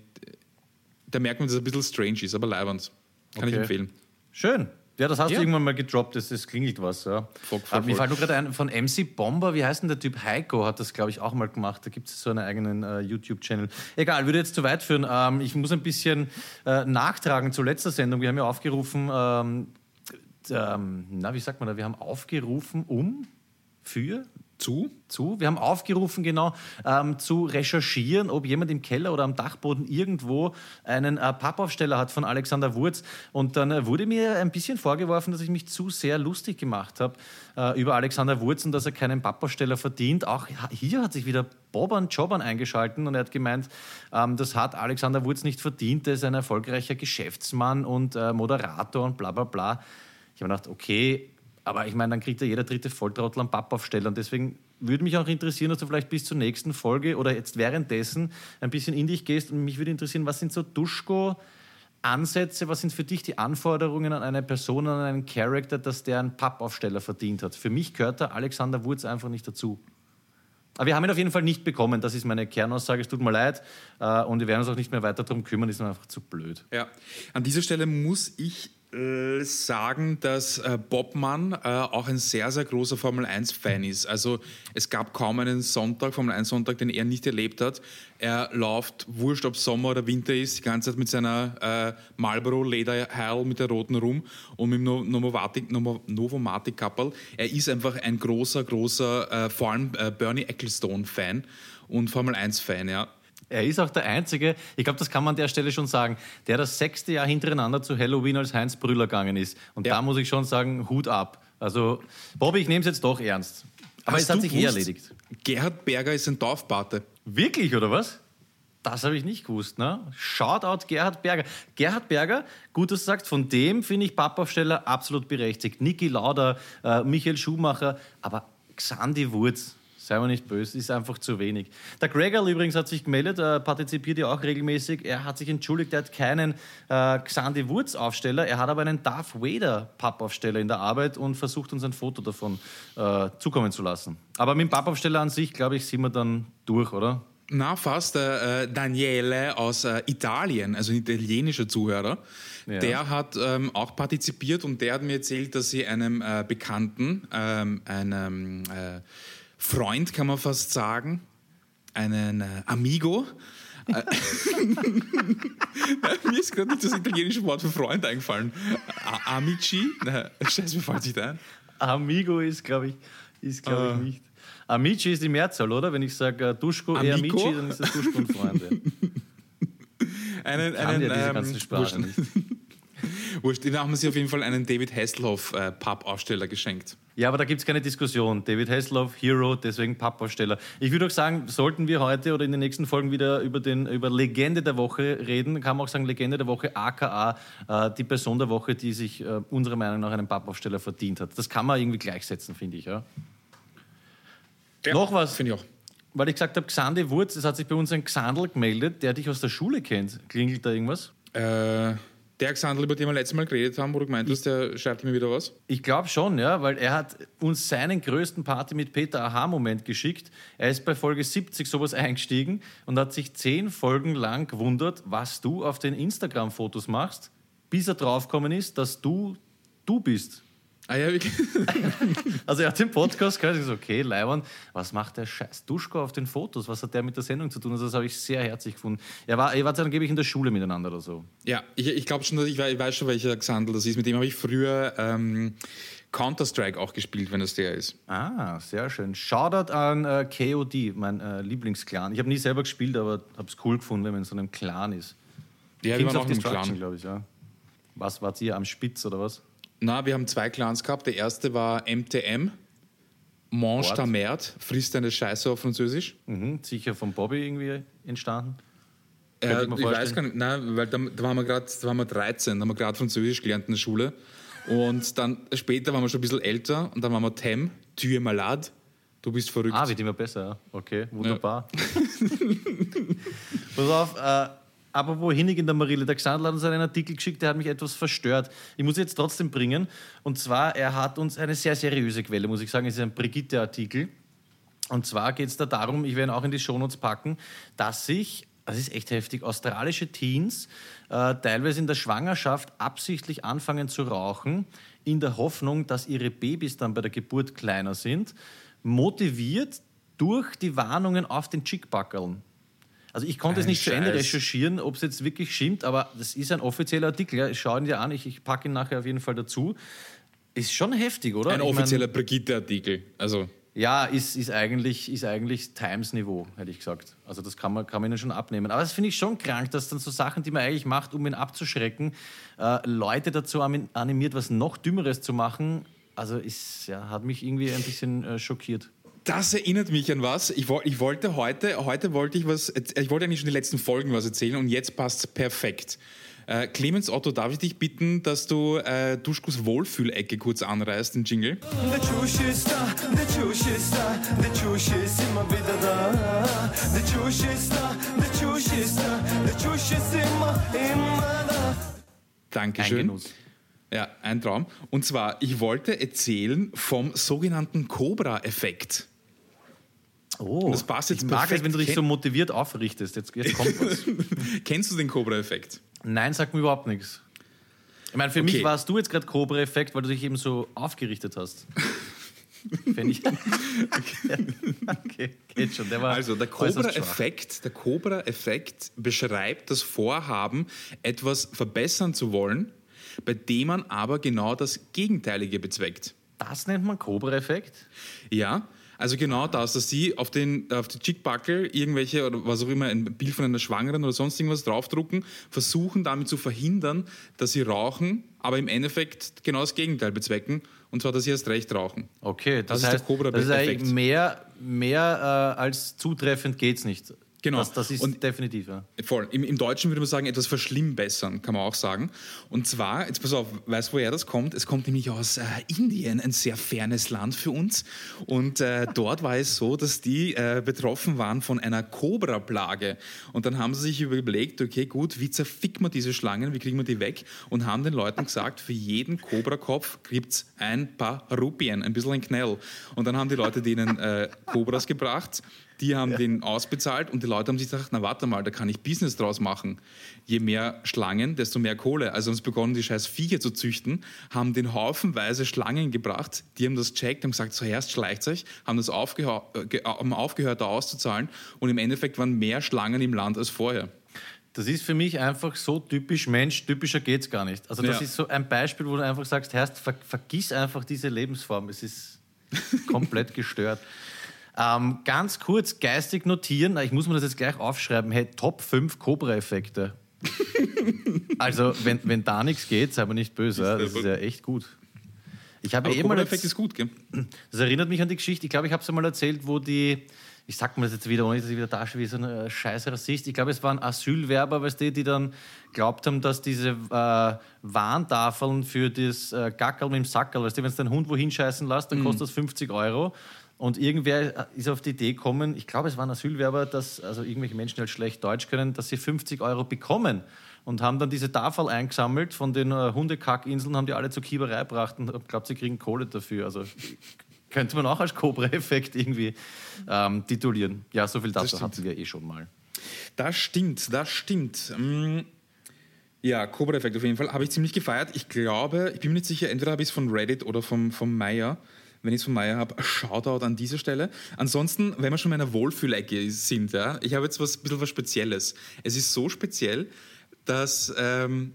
da merkt man, dass es ein bisschen strange ist, aber leibend. Kann okay. ich empfehlen. Schön. Ja, das hast ja. du irgendwann mal gedroppt, das, das klingelt was. Ja. Voll, voll, Mir fällt nur gerade ein, von MC Bomber, wie heißt denn der Typ? Heiko hat das, glaube ich, auch mal gemacht. Da gibt es so einen eigenen äh, YouTube-Channel. Egal, würde jetzt zu weit führen. Ähm, ich muss ein bisschen äh, nachtragen zur letzten Sendung. Wir haben ja aufgerufen, ähm, ähm, na, wie sagt man da? Wir haben aufgerufen, um, für, zu? Zu. Wir haben aufgerufen, genau, ähm, zu recherchieren, ob jemand im Keller oder am Dachboden irgendwo einen äh, Pappaufsteller hat von Alexander Wurz. Und dann äh, wurde mir ein bisschen vorgeworfen, dass ich mich zu sehr lustig gemacht habe äh, über Alexander Wurz und dass er keinen Pappaufsteller verdient. Auch hier hat sich wieder Boban Jobbern eingeschalten und er hat gemeint, ähm, das hat Alexander Wurz nicht verdient. Er ist ein erfolgreicher Geschäftsmann und äh, Moderator und bla bla bla. Ich habe gedacht, okay, aber ich meine, dann kriegt ja jeder dritte Volltrottel einen Pappaufsteller. Und deswegen würde mich auch interessieren, dass du vielleicht bis zur nächsten Folge oder jetzt währenddessen ein bisschen in dich gehst. Und mich würde interessieren, was sind so Duschko Ansätze, was sind für dich die Anforderungen an eine Person, an einen Charakter, dass der einen Pappaufsteller verdient hat? Für mich gehört der Alexander Wurz einfach nicht dazu. Aber wir haben ihn auf jeden Fall nicht bekommen. Das ist meine Kernaussage. Es tut mir leid. Äh, und wir werden uns auch nicht mehr weiter darum kümmern. Ist einfach zu blöd. Ja, an dieser Stelle muss ich sagen, dass äh, Bobmann äh, auch ein sehr, sehr großer Formel 1-Fan ist. Also es gab kaum einen Sonntag, Formel 1-Sonntag, den er nicht erlebt hat. Er läuft, wurscht ob Sommer oder Winter ist, die ganze Zeit mit seiner äh, Marlboro Lederheil mit der roten rum und mit dem Novomatic, Novomatic Couple. Er ist einfach ein großer, großer, äh, vor allem äh, Bernie Ecclestone-Fan und Formel 1-Fan, ja. Er ist auch der Einzige, ich glaube, das kann man an der Stelle schon sagen, der das sechste Jahr hintereinander zu Halloween als Heinz Brüller gegangen ist. Und ja. da muss ich schon sagen, Hut ab. Also, Bobby, ich nehme es jetzt doch ernst. Aber Hast es hat sich eh erledigt. Gerhard Berger ist ein Dorfpate. Wirklich, oder was? Das habe ich nicht gewusst, ne? Shoutout Gerhard Berger. Gerhard Berger, gut, dass du sagst, von dem finde ich Pappaufsteller absolut berechtigt. Niki Lauder, äh, Michael Schumacher, aber Xandi Wurz, Sei mal nicht böse, ist einfach zu wenig. Der Gregor übrigens hat sich gemeldet, er partizipiert ja auch regelmäßig. Er hat sich entschuldigt, er hat keinen äh, Xandi Wurz Aufsteller, er hat aber einen Darth Vader Pappaufsteller in der Arbeit und versucht uns ein Foto davon äh, zukommen zu lassen. Aber mit dem Pappaufsteller an sich, glaube ich, sind wir dann durch, oder? Na, fast. Äh, Daniele aus äh, Italien, also ein italienischer Zuhörer, ja. der hat ähm, auch partizipiert und der hat mir erzählt, dass sie einem äh, Bekannten, ähm, einem äh, Freund, kann man fast sagen, einen äh, Amigo. Äh, [LAUGHS] mir ist gerade nicht das italienische Wort für Freund eingefallen. A Amici? Na, scheiße, mir fällt nicht ein. Amigo ist, glaube ich, ist, glaub uh. ich ah. nicht. Amici ist die Mehrzahl, oder? Wenn ich sage uh, Duschko e Amici, dann ist das Duschko und Freunde. [LAUGHS] einen, ich einen, ja diese ähm, ganzen Sprachen nicht. [LAUGHS] Wurscht, den haben sie auf jeden Fall einen David Hasselhoff äh, geschenkt. Ja, aber da gibt es keine Diskussion. David Hasselhoff, Hero, deswegen Pappaufsteller. Ich würde auch sagen, sollten wir heute oder in den nächsten Folgen wieder über, den, über Legende der Woche reden, kann man auch sagen, Legende der Woche, aka äh, die Person der Woche, die sich äh, unserer Meinung nach einen Pappaufsteller verdient hat. Das kann man irgendwie gleichsetzen, finde ich. Ja. ja Noch was? Finde ich auch. Weil ich gesagt habe, Xande Wurz, es hat sich bei uns ein Xandl gemeldet, der dich aus der Schule kennt. Klingelt da irgendwas? Äh. Der Xandl, über den wir letztes Mal geredet haben, wo du gemeint hast, der schreibt mir wieder was? Ich glaube schon, ja, weil er hat uns seinen größten Party mit Peter Aha-Moment geschickt. Er ist bei Folge 70 sowas eingestiegen und hat sich zehn Folgen lang gewundert, was du auf den Instagram-Fotos machst, bis er draufgekommen ist, dass du du bist. Ah ja, wirklich? [LAUGHS] also er hat den Podcast gehört, ich so, okay, Leimann, was macht der scheiß Duschko auf den Fotos? Was hat der mit der Sendung zu tun? Also das habe ich sehr herzlich gefunden. Er war, ihr wart dann, gebe ich, in der Schule miteinander oder so. Ja, ich, ich glaube schon, ich, ich, weiß schon, welcher Xandl das ist. Mit dem habe ich früher ähm, Counter-Strike auch gespielt, wenn es der ist. Ah, sehr schön. Shoutout an äh, KOD, mein äh, Lieblingsclan. Ich habe nie selber gespielt, aber habe es cool gefunden, wenn man in so einem Clan ist. Ja, Kings die waren auch im Clan, glaube ich, ja. Was wart ihr am Spitz oder was? Na, wir haben zwei Clans gehabt. Der erste war MTM. Mange ta merde, frisst eine Scheiße auf Französisch. Mhm, sicher von Bobby irgendwie entstanden. Äh, ich, ich weiß gar nicht, nein, weil da, da waren wir gerade, da waren wir 13, da haben wir gerade Französisch gelernt in der Schule. Und dann später waren wir schon ein bisschen älter und dann waren wir Tem, tu es malade, du bist verrückt. Ah, wird immer besser, ja. Okay, wunderbar. Ja. [LAUGHS] Pass auf, äh, aber wohin ich in der Marille? Der Xandl hat uns einen Artikel geschickt, der hat mich etwas verstört. Ich muss jetzt trotzdem bringen. Und zwar, er hat uns eine sehr seriöse Quelle, muss ich sagen. Es ist ein Brigitte-Artikel. Und zwar geht es da darum, ich werde ihn auch in die Shownotes packen, dass sich, das ist echt heftig, australische Teens äh, teilweise in der Schwangerschaft absichtlich anfangen zu rauchen, in der Hoffnung, dass ihre Babys dann bei der Geburt kleiner sind, motiviert durch die Warnungen auf den Chickbackeln. Also ich konnte es nicht Scheiß. zu Ende recherchieren, ob es jetzt wirklich stimmt, aber das ist ein offizieller Artikel. Ja. Ich schaue ihn dir an, ich, ich packe ihn nachher auf jeden Fall dazu. Ist schon heftig, oder? Ein ich offizieller Brigitte-Artikel. Also. Ja, ist, ist eigentlich, ist eigentlich Times-Niveau, hätte ich gesagt. Also das kann man, kann man ihnen schon abnehmen. Aber das finde ich schon krank, dass dann so Sachen, die man eigentlich macht, um ihn abzuschrecken, äh, Leute dazu animiert, was noch Dümmeres zu machen. Also ist, ja, hat mich irgendwie ein bisschen äh, schockiert. Das erinnert mich an was. Ich, ich, wollte heute, heute wollte ich was, ich wollte eigentlich schon die letzten Folgen was erzählen und jetzt passt es perfekt. Äh, Clemens Otto, darf ich dich bitten, dass du äh, Duschkos Wohlfühlecke kurz anreißt, den Jingle? Der Tschusch ist da, der Tschusch ist da, der Tschusch ist immer wieder da. Der Tschusch ist da, der Tschusch ist da, der Tschusch ist immer, immer da. Dankeschön. Ein Ja, ein Traum. Und zwar, ich wollte erzählen vom sogenannten Cobra-Effekt. Oh, das passt jetzt ich mag perfekt. es, wenn du dich so motiviert aufrichtest. Jetzt, jetzt kommt was. [LAUGHS] Kennst du den Cobra-Effekt? Nein, sagt mir überhaupt nichts. Ich meine, für okay. mich warst du jetzt gerade Cobra-Effekt, weil du dich eben so aufgerichtet hast. [LAUGHS] Finde ich. [LAUGHS] okay. okay, geht schon. Der also der Cobra-Effekt, der Cobra-Effekt beschreibt das Vorhaben, etwas verbessern zu wollen, bei dem man aber genau das Gegenteilige bezweckt. Das nennt man Cobra-Effekt? Ja, also genau das, dass sie auf den, auf die Chickbackel irgendwelche oder was auch immer, ein Bild von einer Schwangeren oder sonst irgendwas draufdrucken, versuchen damit zu verhindern, dass sie rauchen, aber im Endeffekt genau das Gegenteil bezwecken, und zwar, dass sie erst recht rauchen. Okay, das, das heißt, ist der Cobra das ist eigentlich mehr, mehr äh, als zutreffend geht es nicht. Genau. Das, das ist Und- definitiv, ja. Voll. Im, Im Deutschen würde man sagen, etwas verschlimmbessern, kann man auch sagen. Und zwar, jetzt pass auf, weißt du, woher das kommt? Es kommt nämlich aus äh, Indien, ein sehr fernes Land für uns. Und äh, [LAUGHS] dort war es so, dass die äh, betroffen waren von einer Cobra-Plage. Und dann haben sie sich überlegt, okay, gut, wie zerfickt man diese Schlangen, wie kriegen wir die weg? Und haben den Leuten gesagt, für jeden Cobra-Kopf gibt es ein paar Rupien, ein bisschen ein Knell. Und dann haben die Leute denen äh, Cobras gebracht. Die haben den ausbezahlt und die Leute haben sich gedacht, na warte mal, da kann ich Business draus machen. Je mehr Schlangen, desto mehr Kohle. Also haben sie begonnen, die scheiß Viecher zu züchten, haben den haufenweise Schlangen gebracht, die haben das checkt, haben gesagt, zuerst schleicht euch, haben das aufgehör, äh, ge- haben aufgehört, da auszuzahlen und im Endeffekt waren mehr Schlangen im Land als vorher. Das ist für mich einfach so typisch Mensch, typischer geht's gar nicht. Also das Ja. ist so ein Beispiel, wo du einfach sagst, Herrst, ver vergiss einfach diese Lebensform. Es ist [LAUGHS] komplett gestört. Ähm, ganz kurz, geistig notieren, ich muss mir das jetzt gleich aufschreiben, hey, Top 5 Cobra-Effekte. [LAUGHS] also, wenn, wenn da nichts geht, sei aber nicht böse, ja, das ist ja echt gut. Ich habe eh mal Cobra-Effekt jetzt- ist gut, gell? das erinnert mich an die Geschichte, ich glaube, ich habe es einmal erzählt, wo die, ich sag mal das jetzt wieder, ohne dass ich wieder dastehe wie so ein äh, scheiß Rassist, ich glaube, es waren Asylwerber, weißt du, die dann glaubt haben, dass diese äh, Warntafeln für das äh, Gackerl mit dem Sackerl, weißt du, wenn du deinen Hund wohin scheißen lässt, dann kostet das 50 Euro. Und irgendwer ist auf die Idee gekommen, ich glaube, es waren Asylwerber, dass, also irgendwelche Menschen, die halt schlecht Deutsch können, dass sie 50 Euro bekommen. Und haben dann diese Tafel eingesammelt von den äh, Hundekackinseln, haben die alle zur Kieberei gebracht und ich glaube, sie kriegen Kohle dafür. Also [LAUGHS] könnte man auch als Cobra-Effekt irgendwie ähm, titulieren. Ja, so viel dazu hatten wir eh schon mal. Das stimmt, das stimmt. Mm, Ja, Cobra-Effekt auf jeden Fall. Habe ich ziemlich gefeiert. Ich glaube, ich bin mir nicht sicher, entweder habe ich es von Reddit oder vom, vom Meier. Wenn ich es von Meier habe, Shoutout an dieser Stelle. Ansonsten, wenn wir schon in einer Wohlfühlecke sind, ja, ich habe jetzt was, ein bisschen was Spezielles. Es ist so speziell, dass ähm,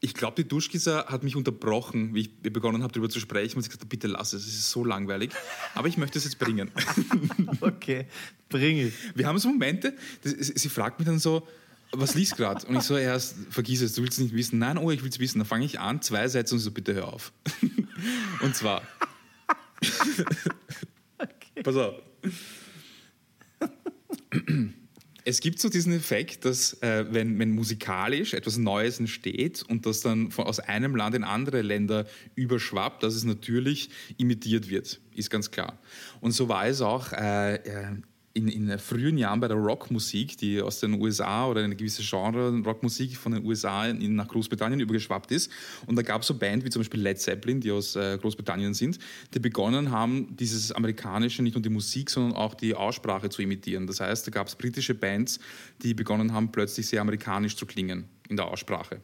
ich glaube, die Duschkisser hat mich unterbrochen, wie ich begonnen habe, darüber zu sprechen. Und sie gesagt, bitte lass es, es ist so langweilig. Aber ich möchte es jetzt bringen. [LAUGHS] [LAUGHS] Okay, bring ich. Wir haben so Momente, das, sie fragt mich dann so, was liest gerade? Und ich so, ja, vergiss es, du willst es nicht wissen. Nein, oh, ich will es wissen. Dann fange ich an, zwei Sätze und so, bitte hör auf. [LAUGHS] Und zwar, [LAUGHS] pass auf. Es gibt so diesen Effekt, dass äh, wenn, wenn musikalisch etwas Neues entsteht und das dann von, aus einem Land in andere Länder überschwappt, dass es natürlich imitiert wird, ist ganz klar. Und so war es auch äh, äh, in, in frühen Jahren bei der Rockmusik, die aus den USA oder eine gewisse Genre Rockmusik von den USA in, nach Großbritannien übergeschwappt ist. Und da gab es so Bands wie zum Beispiel Led Zeppelin, die aus äh, Großbritannien sind, die begonnen haben, dieses amerikanische, nicht nur die Musik, sondern auch die Aussprache zu imitieren. Das heißt, da gab es britische Bands, die begonnen haben, plötzlich sehr amerikanisch zu klingen in der Aussprache.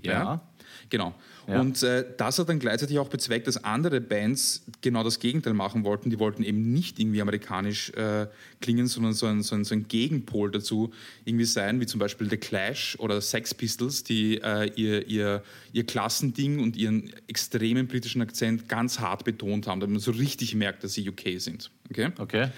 Ja. Genau. Ja. Und äh, das hat dann gleichzeitig auch bezweckt, dass andere Bands genau das Gegenteil machen wollten. Die wollten eben nicht irgendwie amerikanisch äh, klingen, sondern so ein, so, ein, so ein Gegenpol dazu irgendwie sein, wie zum Beispiel The Clash oder Sex Pistols, die äh, ihr, ihr, ihr Klassending und ihren extremen britischen Akzent ganz hart betont haben, damit man so richtig merkt, dass sie UK sind. Okay? Okay.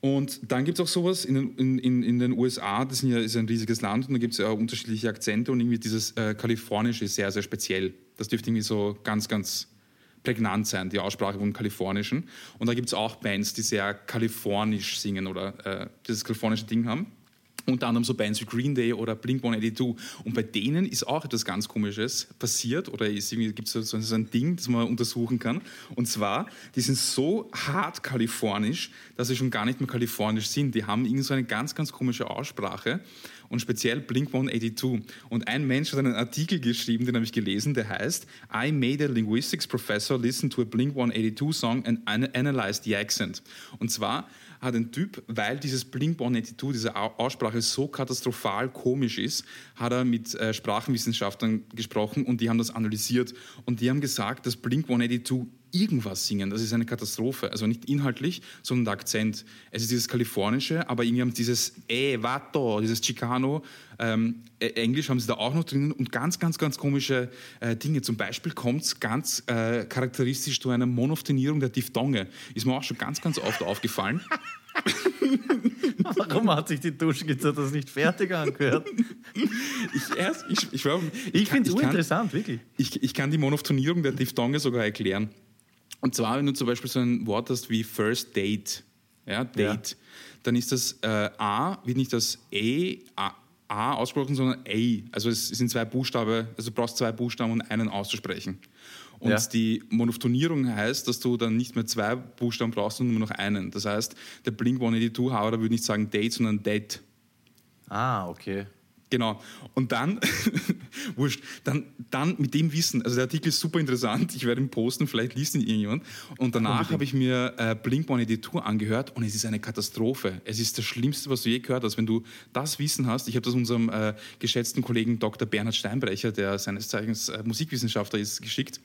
Und dann gibt es auch sowas in den, in, in, den USA, das ja, ist ein riesiges Land und da gibt es ja unterschiedliche Akzente und irgendwie dieses äh, Kalifornische ist sehr, sehr speziell. Das dürfte irgendwie so ganz, ganz prägnant sein, die Aussprache vom Kalifornischen. Und da gibt es auch Bands, die sehr kalifornisch singen oder äh, dieses kalifornische Ding haben. Unter anderem so Bands wie Green Day oder Blink 182. Und bei denen ist auch etwas ganz Komisches passiert oder gibt es so, so ein Ding, das man untersuchen kann. Und zwar, die sind so hart kalifornisch, dass sie schon gar nicht mehr kalifornisch sind. Die haben irgend so eine ganz, ganz komische Aussprache und speziell Blink 182. Und ein Mensch hat einen Artikel geschrieben, den habe ich gelesen, der heißt I made a linguistics professor listen to a Blink 182 song and an- analyze the accent. Und zwar hat ein Typ, weil dieses 182, diese Au- Aussprache so katastrophal komisch ist, hat er mit äh, Sprachenwissenschaftlern gesprochen und die haben das analysiert. Und die haben gesagt, dass Blink 182 irgendwas singen, das ist eine Katastrophe. Also nicht inhaltlich, sondern der Akzent. Es ist dieses Kalifornische, aber irgendwie haben sie dieses eh, vato, dieses Chicano, ähm, äh, Englisch haben sie da auch noch drinnen und ganz, ganz, ganz komische äh, Dinge. Zum Beispiel kommt es ganz äh, charakteristisch zu einer Monophthonierung der Diphthonge. Ist mir auch schon ganz, ganz oft aufgefallen. [LAUGHS] Warum hat sich die Duschkizze das nicht fertig angehört? Ich, erst, ich, ich, schwör, Ich finde es kann- uninteressant, wirklich. Ich, ich kann die Monophthonierung der Diphthonge sogar erklären. Und zwar, wenn du zum Beispiel so ein Wort hast wie First Date, ja, Date, dann ist das äh, A, wird nicht das E, A, A ausgesprochen, sondern A. Also es sind zwei Buchstaben, also du brauchst zwei Buchstaben, um einen auszusprechen. Und Ja. die Monophtonierung heißt, dass du dann nicht mehr zwei Buchstaben brauchst, sondern nur noch einen. Das heißt, der Blink 182 Hauer würde nicht sagen Date, sondern Date. Ah, okay. Genau. Und dann, [LAUGHS] wurscht, dann, dann mit dem Wissen, also der Artikel ist super interessant, ich werde ihn posten, vielleicht liest ihn irgendjemand. Und danach habe ich mir äh, Blink 182 angehört und es ist eine Katastrophe. Es ist das Schlimmste, was du je gehört hast. Wenn du das Wissen hast, ich habe das unserem äh, geschätzten Kollegen Dr. Bernhard Steinbrecher, der seines Zeichens äh, Musikwissenschaftler ist, geschickt.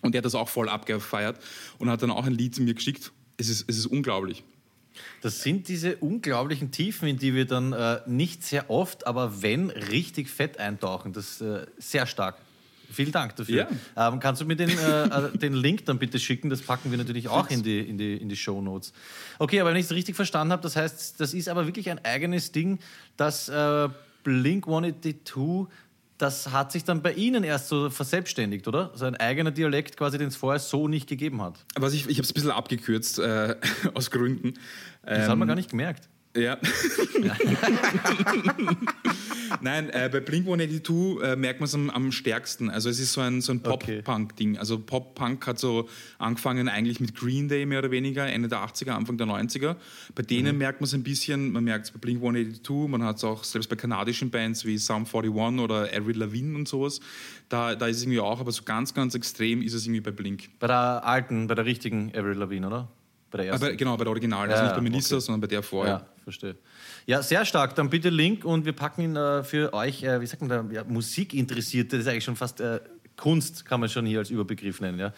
Und der hat das auch voll abgefeiert und hat dann auch ein Lied mir geschickt. Es ist, es ist unglaublich. Das sind diese unglaublichen Tiefen, in die wir dann äh, nicht sehr oft, aber wenn, richtig fett eintauchen. Das ist äh, sehr stark. Vielen Dank dafür. Ähm, kannst du mir den, äh, äh, den Link dann bitte schicken? Das packen wir natürlich auch in die, in die, in die Show Notes. Okay, aber wenn ich es richtig verstanden habe, das heißt, das ist aber wirklich ein eigenes Ding, das Blink 182, das hat sich dann bei Ihnen erst so verselbstständigt, oder? So ein eigener Dialekt quasi, den es vorher so nicht gegeben hat. Was ich, ich habe es ein bisschen abgekürzt, äh, [LAUGHS] aus Gründen. Das hat man gar nicht gemerkt. Ja. [LAUGHS] Nein, äh, bei Blink 182 äh, merkt man es am, am stärksten. Also es ist so ein, so ein. Pop-Punk-Ding. Also Pop-Punk hat so angefangen eigentlich mit Green Day mehr oder weniger, Ende der 80er, Anfang der 90er. Bei denen Mhm. merkt man es ein bisschen, man merkt es bei Blink 182, man hat es auch selbst bei kanadischen Bands wie Sum 41 oder Avril Lavigne und sowas. Da, da ist es irgendwie auch, aber so ganz, ganz extrem ist es irgendwie bei Blink. Bei der alten, bei der richtigen Avril Lavigne, oder? Bei der ersten. Aber genau, bei der Original, also Ja, nicht bei Melissa, okay. sondern bei der vorher. ja, verstehe. Ja, sehr stark. Dann bitte Link und wir packen ihn äh, für euch, äh, wie sagt man da, ja, Musikinteressierte, das ist eigentlich schon fast äh, Kunst, kann man schon hier als Überbegriff nennen. Ja.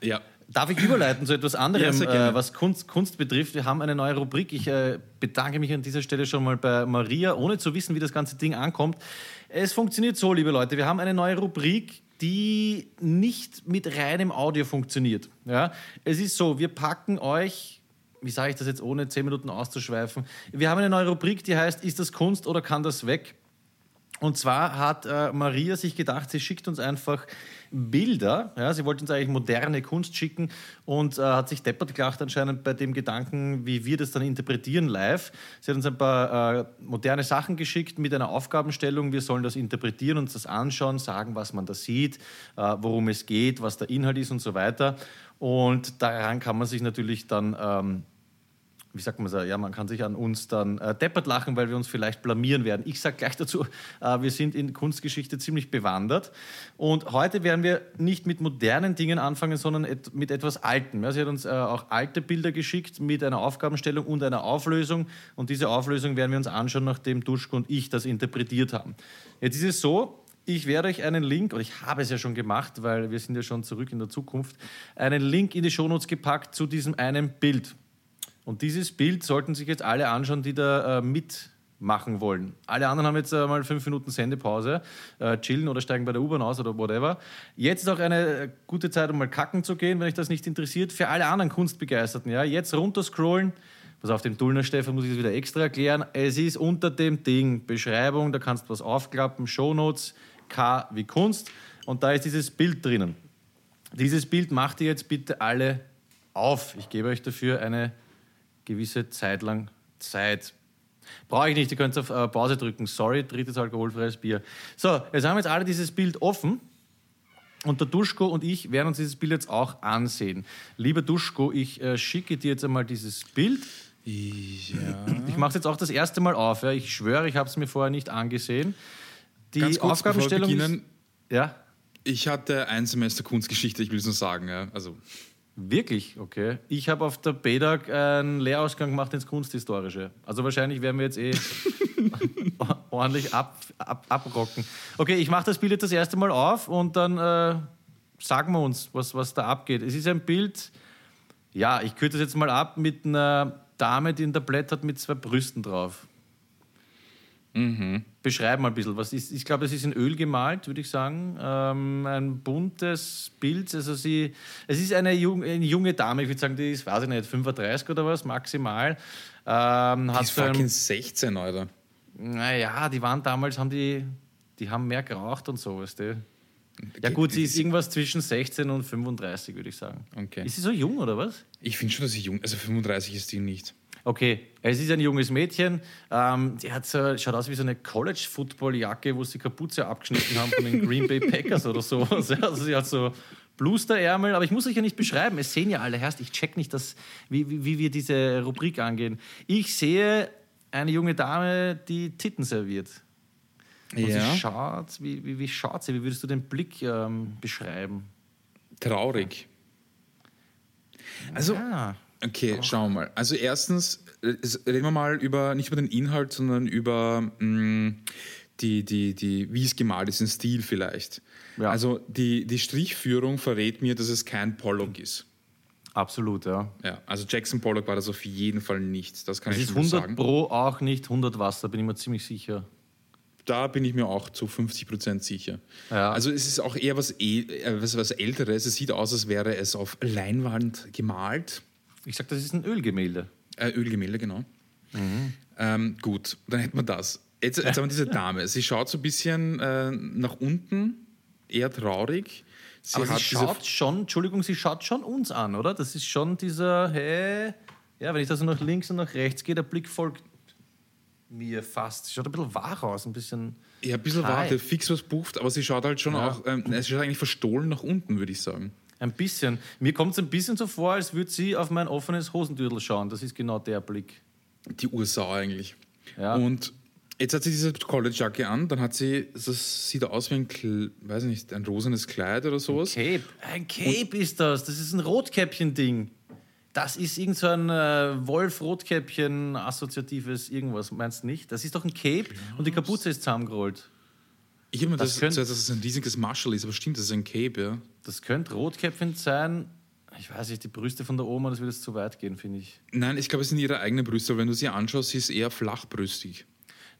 ja. Darf ich überleiten zu etwas Ja, anderem, gerne. äh, was Kunst, Kunst betrifft? Wir haben eine neue Rubrik. Ich äh, bedanke mich an dieser Stelle schon mal bei Maria, ohne zu wissen, wie das ganze Ding ankommt. Es funktioniert so, liebe Leute. Wir haben eine neue Rubrik, die nicht mit reinem Audio funktioniert. Ja? Es ist so, wir packen euch wie sage ich das jetzt, ohne zehn Minuten auszuschweifen? Wir haben eine neue Rubrik, die heißt, ist das Kunst oder kann das weg? Und zwar hat äh, Maria sich gedacht, sie schickt uns einfach Bilder. Ja, sie wollte uns eigentlich moderne Kunst schicken und äh, hat sich deppert gelacht anscheinend bei dem Gedanken, wie wir das dann interpretieren live. Sie hat uns ein paar äh, moderne Sachen geschickt mit einer Aufgabenstellung. Wir sollen das interpretieren, uns das anschauen, sagen, was man da sieht, äh, worum es geht, was der Inhalt ist und so weiter. Und daran kann man sich natürlich dann... Ähm, wie sagt man so, ja, man kann sich an uns dann äh, deppert lachen, weil wir uns vielleicht blamieren werden. Ich sage gleich dazu, äh, wir sind in Kunstgeschichte ziemlich bewandert. Und heute werden wir nicht mit modernen Dingen anfangen, sondern et mit etwas Altem. Ja, sie hat uns äh, auch alte Bilder geschickt mit einer Aufgabenstellung und einer Auflösung. Und diese Auflösung werden wir uns anschauen, nachdem Duschko und ich das interpretiert haben. Jetzt ist es so, ich werde euch einen Link, und ich habe es ja schon gemacht, weil wir sind ja schon zurück in der Zukunft, einen Link in die Shownotes gepackt zu diesem einen Bild. Und dieses Bild sollten sich jetzt alle anschauen, die da äh, mitmachen wollen. Alle anderen haben jetzt äh, mal fünf Minuten Sendepause, äh, chillen oder steigen bei der U-Bahn aus oder whatever. Jetzt ist auch eine äh, gute Zeit, um mal kacken zu gehen, wenn euch das nicht interessiert. Für alle anderen Kunstbegeisterten, ja, jetzt runterscrollen. Pass auf, dem Tullner Stefan muss ich das wieder extra erklären. Es ist unter dem Ding Beschreibung, da kannst du was aufklappen, Shownotes, K wie Kunst. Und da ist dieses Bild drinnen. Dieses Bild macht ihr jetzt bitte alle auf. Ich gebe euch dafür eine gewisse Zeit lang Zeit. Brauche ich nicht, ihr könnt auf äh, Pause drücken. Sorry, drittes alkoholfreies Bier. So, jetzt haben jetzt alle dieses Bild offen. Und der Duschko und ich werden uns dieses Bild jetzt auch ansehen. Lieber Duschko, ich äh, schicke dir jetzt einmal dieses Bild. Ja. Ich mache es jetzt auch das erste Mal auf. Ja. Ich schwöre, ich habe es mir vorher nicht angesehen. Die Ganz kurz, Aufgabenstellung beginnen, ist... Ja, Ich hatte ein Semester Kunstgeschichte, ich will es nur sagen. Ja. Also, Wirklich? Okay. Ich habe auf der BEDAG einen Lehrausgang gemacht ins Kunsthistorische. Also wahrscheinlich werden wir jetzt eh [LAUGHS] ordentlich ab, ab, abrocken. Okay, ich mache das Bild jetzt das erste Mal auf und dann äh, sagen wir uns, was, was da abgeht. Es ist ein Bild, ja, ich kürze das jetzt mal ab mit einer Dame, die ein Tablett hat mit zwei Brüsten drauf. Beschreib mal ein bisschen. Was ist, ich glaube, es ist in Öl gemalt, würde ich sagen. Ähm, ein buntes Bild. Also sie, es ist eine, jung, eine junge Dame, ich würde sagen, die ist, weiß ich nicht, 35 oder was, maximal. Ähm, die hat ist fucking 16, Alter. naja, die waren damals, haben die, die haben mehr geraucht und so, weißt du. Ja, gut, sie ist irgendwas zwischen 16 und 35, würde ich sagen. Okay. Ist sie so jung oder was? Ich finde schon, dass sie jung Also 35 ist die nicht. Okay, es ist ein junges Mädchen. Ähm, die hat so, schaut aus wie so eine College-Football-Jacke, wo sie die Kapuze abgeschnitten haben von den Green Bay Packers oder sowas. [LAUGHS] Ja, Also sie hat so Blusterärmel, aber ich muss euch ja nicht beschreiben. Es sehen ja alle. Herrst, ich check nicht, das, wie, wie, wie wir diese Rubrik angehen. Ich sehe eine junge Dame, die Titten serviert. Und sie schaut, wie, wie, wie schaut sie? Wie würdest du den Blick ähm, beschreiben? Traurig. Also, Ja. Okay, schauen wir mal. Also erstens, äh, reden wir mal über, nicht über den Inhalt, sondern über mh, die, die, die, wie es gemalt ist, den Stil vielleicht. Ja. Also die, die Strichführung verrät mir, dass es kein Pollock ist. Absolut, ja. Ja, also Jackson Pollock war das auf jeden Fall nicht. Das kann Es ich ist schon mal 100 sagen. Pro auch nicht 100 Wasser, bin ich mir ziemlich sicher. Da bin ich mir auch zu 50 Prozent sicher. Ja. Also es ist auch eher was, eh- äh, was, was Älteres. Es sieht aus, als wäre es auf Leinwand gemalt. Ich sag, das ist ein Ölgemälde. Äh, Ölgemälde, genau. Ähm, gut, dann hätten wir das. Jetzt, jetzt haben wir diese Dame. Sie schaut so ein bisschen äh, nach unten, eher traurig. Sie Aber sie schaut schon, Entschuldigung, sie schaut schon uns an, oder? Das ist schon dieser, hä? Ja, wenn ich da so nach links und nach rechts gehe, der Blick folgt mir fast. Sie schaut ein bisschen wach aus, ein bisschen. ja, ein bisschen Hi. warte, fix was bucht, aber sie schaut halt schon Ja. auch, ähm, sie schaut eigentlich verstohlen nach unten, würde ich sagen. Ein bisschen. Mir kommt es ein bisschen so vor, als würde sie auf mein offenes Hosentürtel schauen. Das ist genau der Blick. Die Ursau eigentlich. Ja. Und jetzt hat sie diese College-Jacke an, dann hat sie, das sieht aus wie ein, Kle- weiß nicht, ein rosanes Kleid oder sowas. Cape. Ein Cape ist das. Das ist ein Rotkäppchen-Ding. Das ist irgend so ein äh, Wolf-Rotkäppchen-assoziatives irgendwas. Meinst du nicht? Das ist doch ein Cape und die Kapuze ist zusammengerollt. Ich habe mir Das das, das, dass es ein riesiges Marshall ist, aber stimmt, das ist ein Cape, ja. Das könnte Rotkäppchen sein. Ich weiß nicht, die Brüste von der Oma, das würde jetzt zu weit gehen, finde ich. Nein, ich glaube, es sind ihre eigenen Brüste, aber wenn du sie anschaust, sie ist eher flachbrüstig.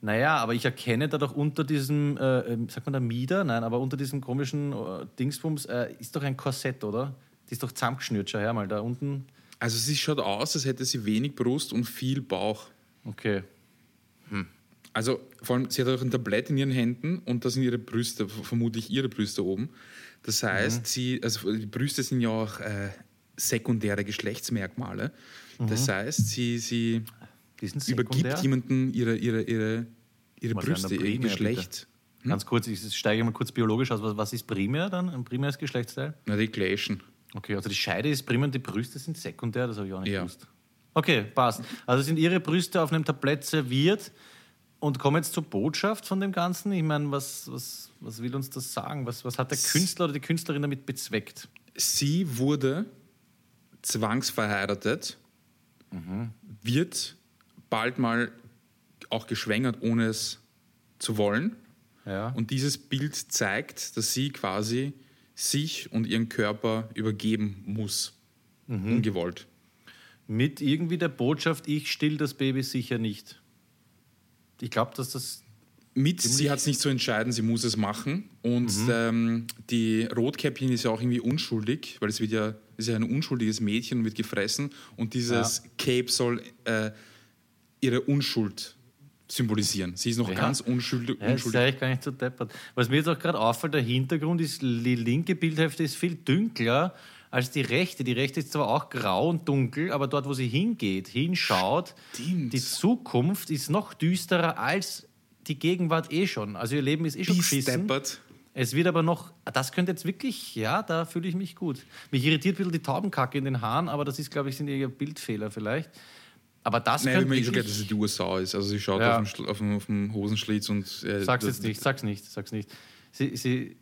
Naja, aber ich erkenne da doch unter diesem, äh, ähm, sagt man da Mieder? Nein, aber unter diesem komischen äh, Dingsbums äh, ist doch ein Korsett, oder? Die ist doch zusammengeschnürt, schau her mal, da unten. Also sie schaut aus, als hätte sie wenig Brust und viel Bauch. Okay. Also vor allem, sie hat auch ein Tablett in ihren Händen und da sind ihre Brüste, vermutlich ihre Brüste oben. Das heißt, sie, also die Brüste sind ja auch äh, sekundäre Geschlechtsmerkmale. Das heißt, sie, sie übergibt jemanden ihre, ihre, ihre, ihre Was Brüste, der ihr Primär, Geschlecht. Ganz kurz, ich steige mal kurz biologisch aus. Was, was ist primär dann? Ein primäres Geschlechtsteil? Na, die Gleichen. Okay, also die Scheide ist primär und die Brüste sind sekundär, das habe ich auch nicht Ja. gewusst. Okay, passt. Also sind Ihre Brüste auf einem Tablett serviert und kommen jetzt zur Botschaft von dem Ganzen. Ich meine, was, was, was will uns das sagen? Was, was hat der Künstler oder die Künstlerin damit bezweckt? Sie wurde zwangsverheiratet, wird bald mal auch geschwängert, ohne es zu wollen. Ja. Und dieses Bild zeigt, dass sie quasi sich und ihren Körper übergeben muss. Ungewollt. Mit irgendwie der Botschaft, ich still das Baby sicher nicht. Ich glaube, dass das. Mit, sie hat es nicht zu entscheiden, sie muss es machen. Und ähm, die Rotkäppchen ist ja auch irgendwie unschuldig, weil es wird ja, ist ja ein unschuldiges Mädchen und wird gefressen. Und dieses Cape soll äh, ihre Unschuld symbolisieren. Sie ist noch Ja. ganz unschuldig. Ja, das unschuldig. eigentlich gar nicht so deppert. Was mir jetzt auch gerade auffällt, der Hintergrund ist, die linke Bildhälfte ist viel dunkler als die rechte. Die rechte ist zwar auch grau und dunkel, aber dort, wo sie hingeht, hinschaut, Stimmt. die Zukunft ist noch düsterer als die Gegenwart eh schon. Also ihr Leben ist eh schon steppert. Es wird aber noch, das könnte jetzt wirklich, ja, da fühle ich mich gut. Mich irritiert ein bisschen die Taubenkacke in den Haaren, aber das ist, glaube ich, sind eher Bildfehler vielleicht. Aber das Nein, ich könnte habe mir eh schon gedacht, dass sie die USA ist. Also sie schaut Ja. auf, Schl- auf, den, auf den Hosenschlitz und... Äh, Sag's das- jetzt nicht, sag's nicht, sag's nicht. Sie, sie,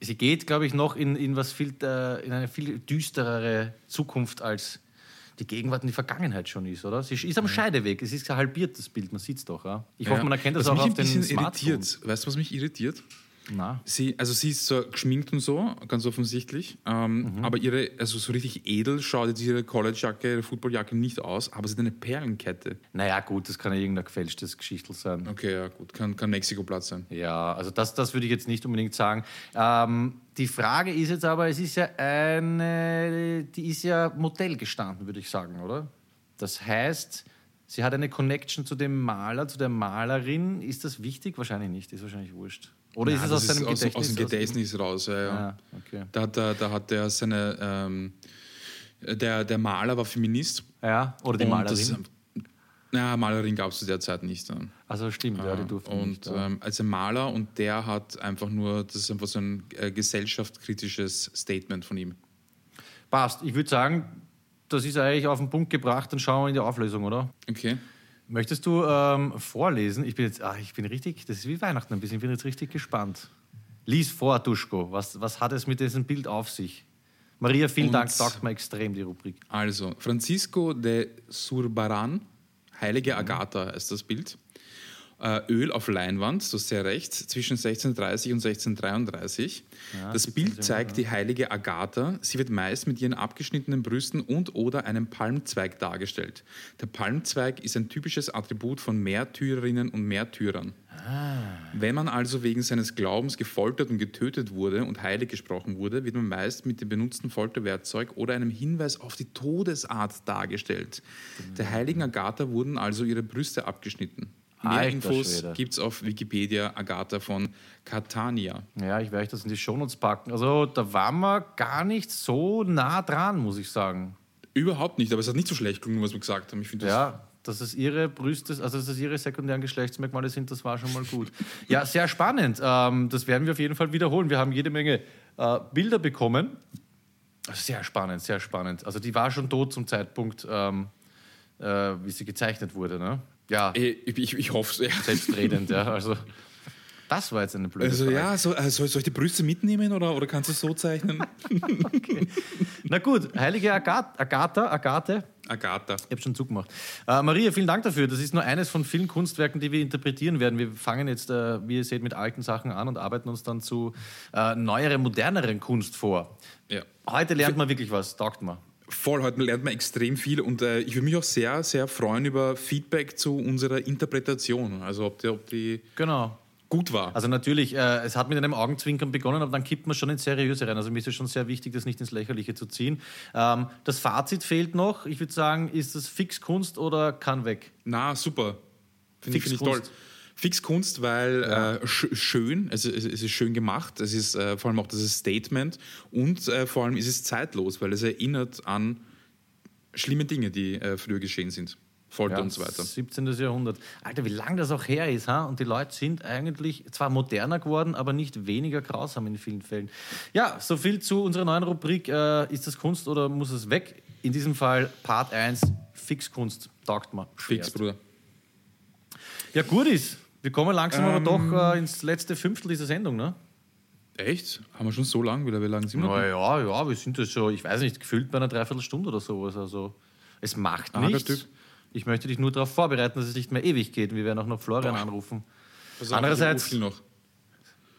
sie geht, glaube ich, noch in, in, was viel, äh, in eine viel düsterere Zukunft, als die Gegenwart und die Vergangenheit schon ist, oder? Sie ist am Scheideweg. Es ist halbiert, das Bild, man sieht's doch. Ja? Ich hoffe, man erkennt das was auch mich auf ein den bisschen irritiert. Weißt du, was mich irritiert? Na, Sie, also sie ist so geschminkt und so, ganz offensichtlich. Ähm, Mhm. Aber ihre, also so richtig edel schaut jetzt ihre Collegejacke, ihre Footballjacke nicht aus, aber sie hat eine Perlenkette. naja, gut, das kann ja irgendein gefälschtes Geschichtel sein. Okay, ja gut, kann, kann Mexiko-Platz sein. Ja, also das, das würde ich jetzt nicht unbedingt sagen. Ähm, die Frage ist jetzt aber, es ist ja eine, die ist ja Modell gestanden, würde ich sagen, oder? Das heißt, sie hat eine Connection zu dem Maler, zu der Malerin. Ist das wichtig? Wahrscheinlich nicht, ist wahrscheinlich wurscht. Oder Ja, ist es aus seinem Gedächtnis? aus dem Gedächtnis raus, ja, ja. Ah, okay. Da, hat er, da hat er seine. Ähm, der, der Maler war Feminist. Ja, oder die Und Malerin. das Na, Malerin gab es zu der Zeit nicht. also stimmt, ja, die durften und nicht. Ja. ähm, als ein Maler und der hat einfach nur, das ist einfach so ein äh, gesellschaftskritisches Statement von ihm. Passt. Ich würde sagen, das ist eigentlich auf den Punkt gebracht, dann schauen wir in die Auflösung, oder? Okay. Möchtest du ähm, vorlesen? Ich bin jetzt, ah, ich bin richtig, das ist wie Weihnachten ein bisschen, ich bin jetzt richtig gespannt. Lies vor, Duschko. Was, was hat es mit diesem Bild auf sich? Maria, vielen Und- Dank, taugt mir extrem die Rubrik. Also, Francisco de Surbaran, Heilige Agatha ist das Bild. Äh, Öl auf Leinwand, so sehr rechts, zwischen 1630 und 1633. das 17. Bild zeigt die heilige Agatha. Sie wird meist mit ihren abgeschnittenen Brüsten und oder einem Palmzweig dargestellt. Der Palmzweig ist ein typisches Attribut von Märtyrerinnen und Märtyrern. Wenn man also wegen seines Glaubens gefoltert und getötet wurde und heilig gesprochen wurde, wird man meist mit dem benutzten Folterwerkzeug oder einem Hinweis auf die Todesart dargestellt. Der heiligen Agatha wurden also ihre Brüste abgeschnitten. Mehr Alter Infos Schwede. gibt es auf Wikipedia Agatha von Catania. Ja, ich werde euch das in die Shownotes packen. Also da waren wir gar nicht so nah dran, muss ich sagen. Überhaupt nicht, aber es hat nicht so schlecht gelungen, was wir gesagt haben. Ich finde das Ja, dass es ihre Brüste, also dass es ihre sekundären Geschlechtsmerkmale sind, das war schon mal gut. [LAUGHS] Ja, sehr spannend. Ähm, das werden wir auf jeden Fall wiederholen. Wir haben jede Menge äh, Bilder bekommen. Sehr spannend, sehr spannend. Also die war schon tot zum Zeitpunkt, ähm, äh, wie sie gezeichnet wurde. Ne? Ja, Ich, ich, ich hoffe es. Ja. selbstredend. ja. Also das war jetzt eine blöde Also Frage. ja, so, äh, soll, soll ich die Brüste mitnehmen oder, oder kannst du es so zeichnen? [LAUGHS] Na gut, heilige Agat Agatha, Agathe, Agatha. Ich habe schon zugemacht. Äh, Maria, vielen Dank dafür. Das ist nur eines von vielen Kunstwerken, die wir interpretieren werden. Wir fangen jetzt, äh, wie ihr seht, mit alten Sachen an und arbeiten uns dann zu äh, neueren, moderneren Kunst vor. Ja. Heute lernt man wirklich was, taugt man. Voll, heute lernt man extrem viel und äh, ich würde mich auch sehr, sehr freuen über Feedback zu unserer Interpretation. Also ob die, ob die Genau. gut war. Also natürlich, äh, es hat mit einem Augenzwinkern begonnen, aber dann kippt man schon ins Seriöse rein. Also mir ist es schon sehr wichtig, das nicht ins Lächerliche zu ziehen. Ähm, das Fazit fehlt noch. Ich würde sagen, ist das Fixkunst oder kann weg? Na, super. Finde ich, find ich toll. Fixkunst. Weil äh, sch schön, es, es, es ist schön gemacht, es ist äh, vor allem auch das Statement und äh, vor allem ist es zeitlos, weil es erinnert an schlimme Dinge, die äh, früher geschehen sind. Folter Ja, und so weiter. 17. Jahrhundert. Alter, wie lange das auch her ist. Ha? Und die Leute sind eigentlich zwar moderner geworden, aber nicht weniger grausam in vielen Fällen. Ja, so viel zu unserer neuen Rubrik. Äh, ist das Kunst oder muss es weg? In diesem Fall Part 1, Fixkunst. Taugt man. Fix, Bruder. Ja, gut ist. Wir kommen langsam Ähm. aber doch äh, ins letzte Fünftel dieser Sendung, ne? Echt? Haben wir schon so lang wieder? Wie lange sind wir? Na ja, ja, wir sind das schon, ich weiß nicht, gefühlt bei einer Dreiviertelstunde oder sowas. Also, es macht Ah, nichts. Ich möchte dich nur darauf vorbereiten, dass es nicht mehr ewig geht. Wir werden auch noch Florian Boah. anrufen. Auf, Andererseits- noch.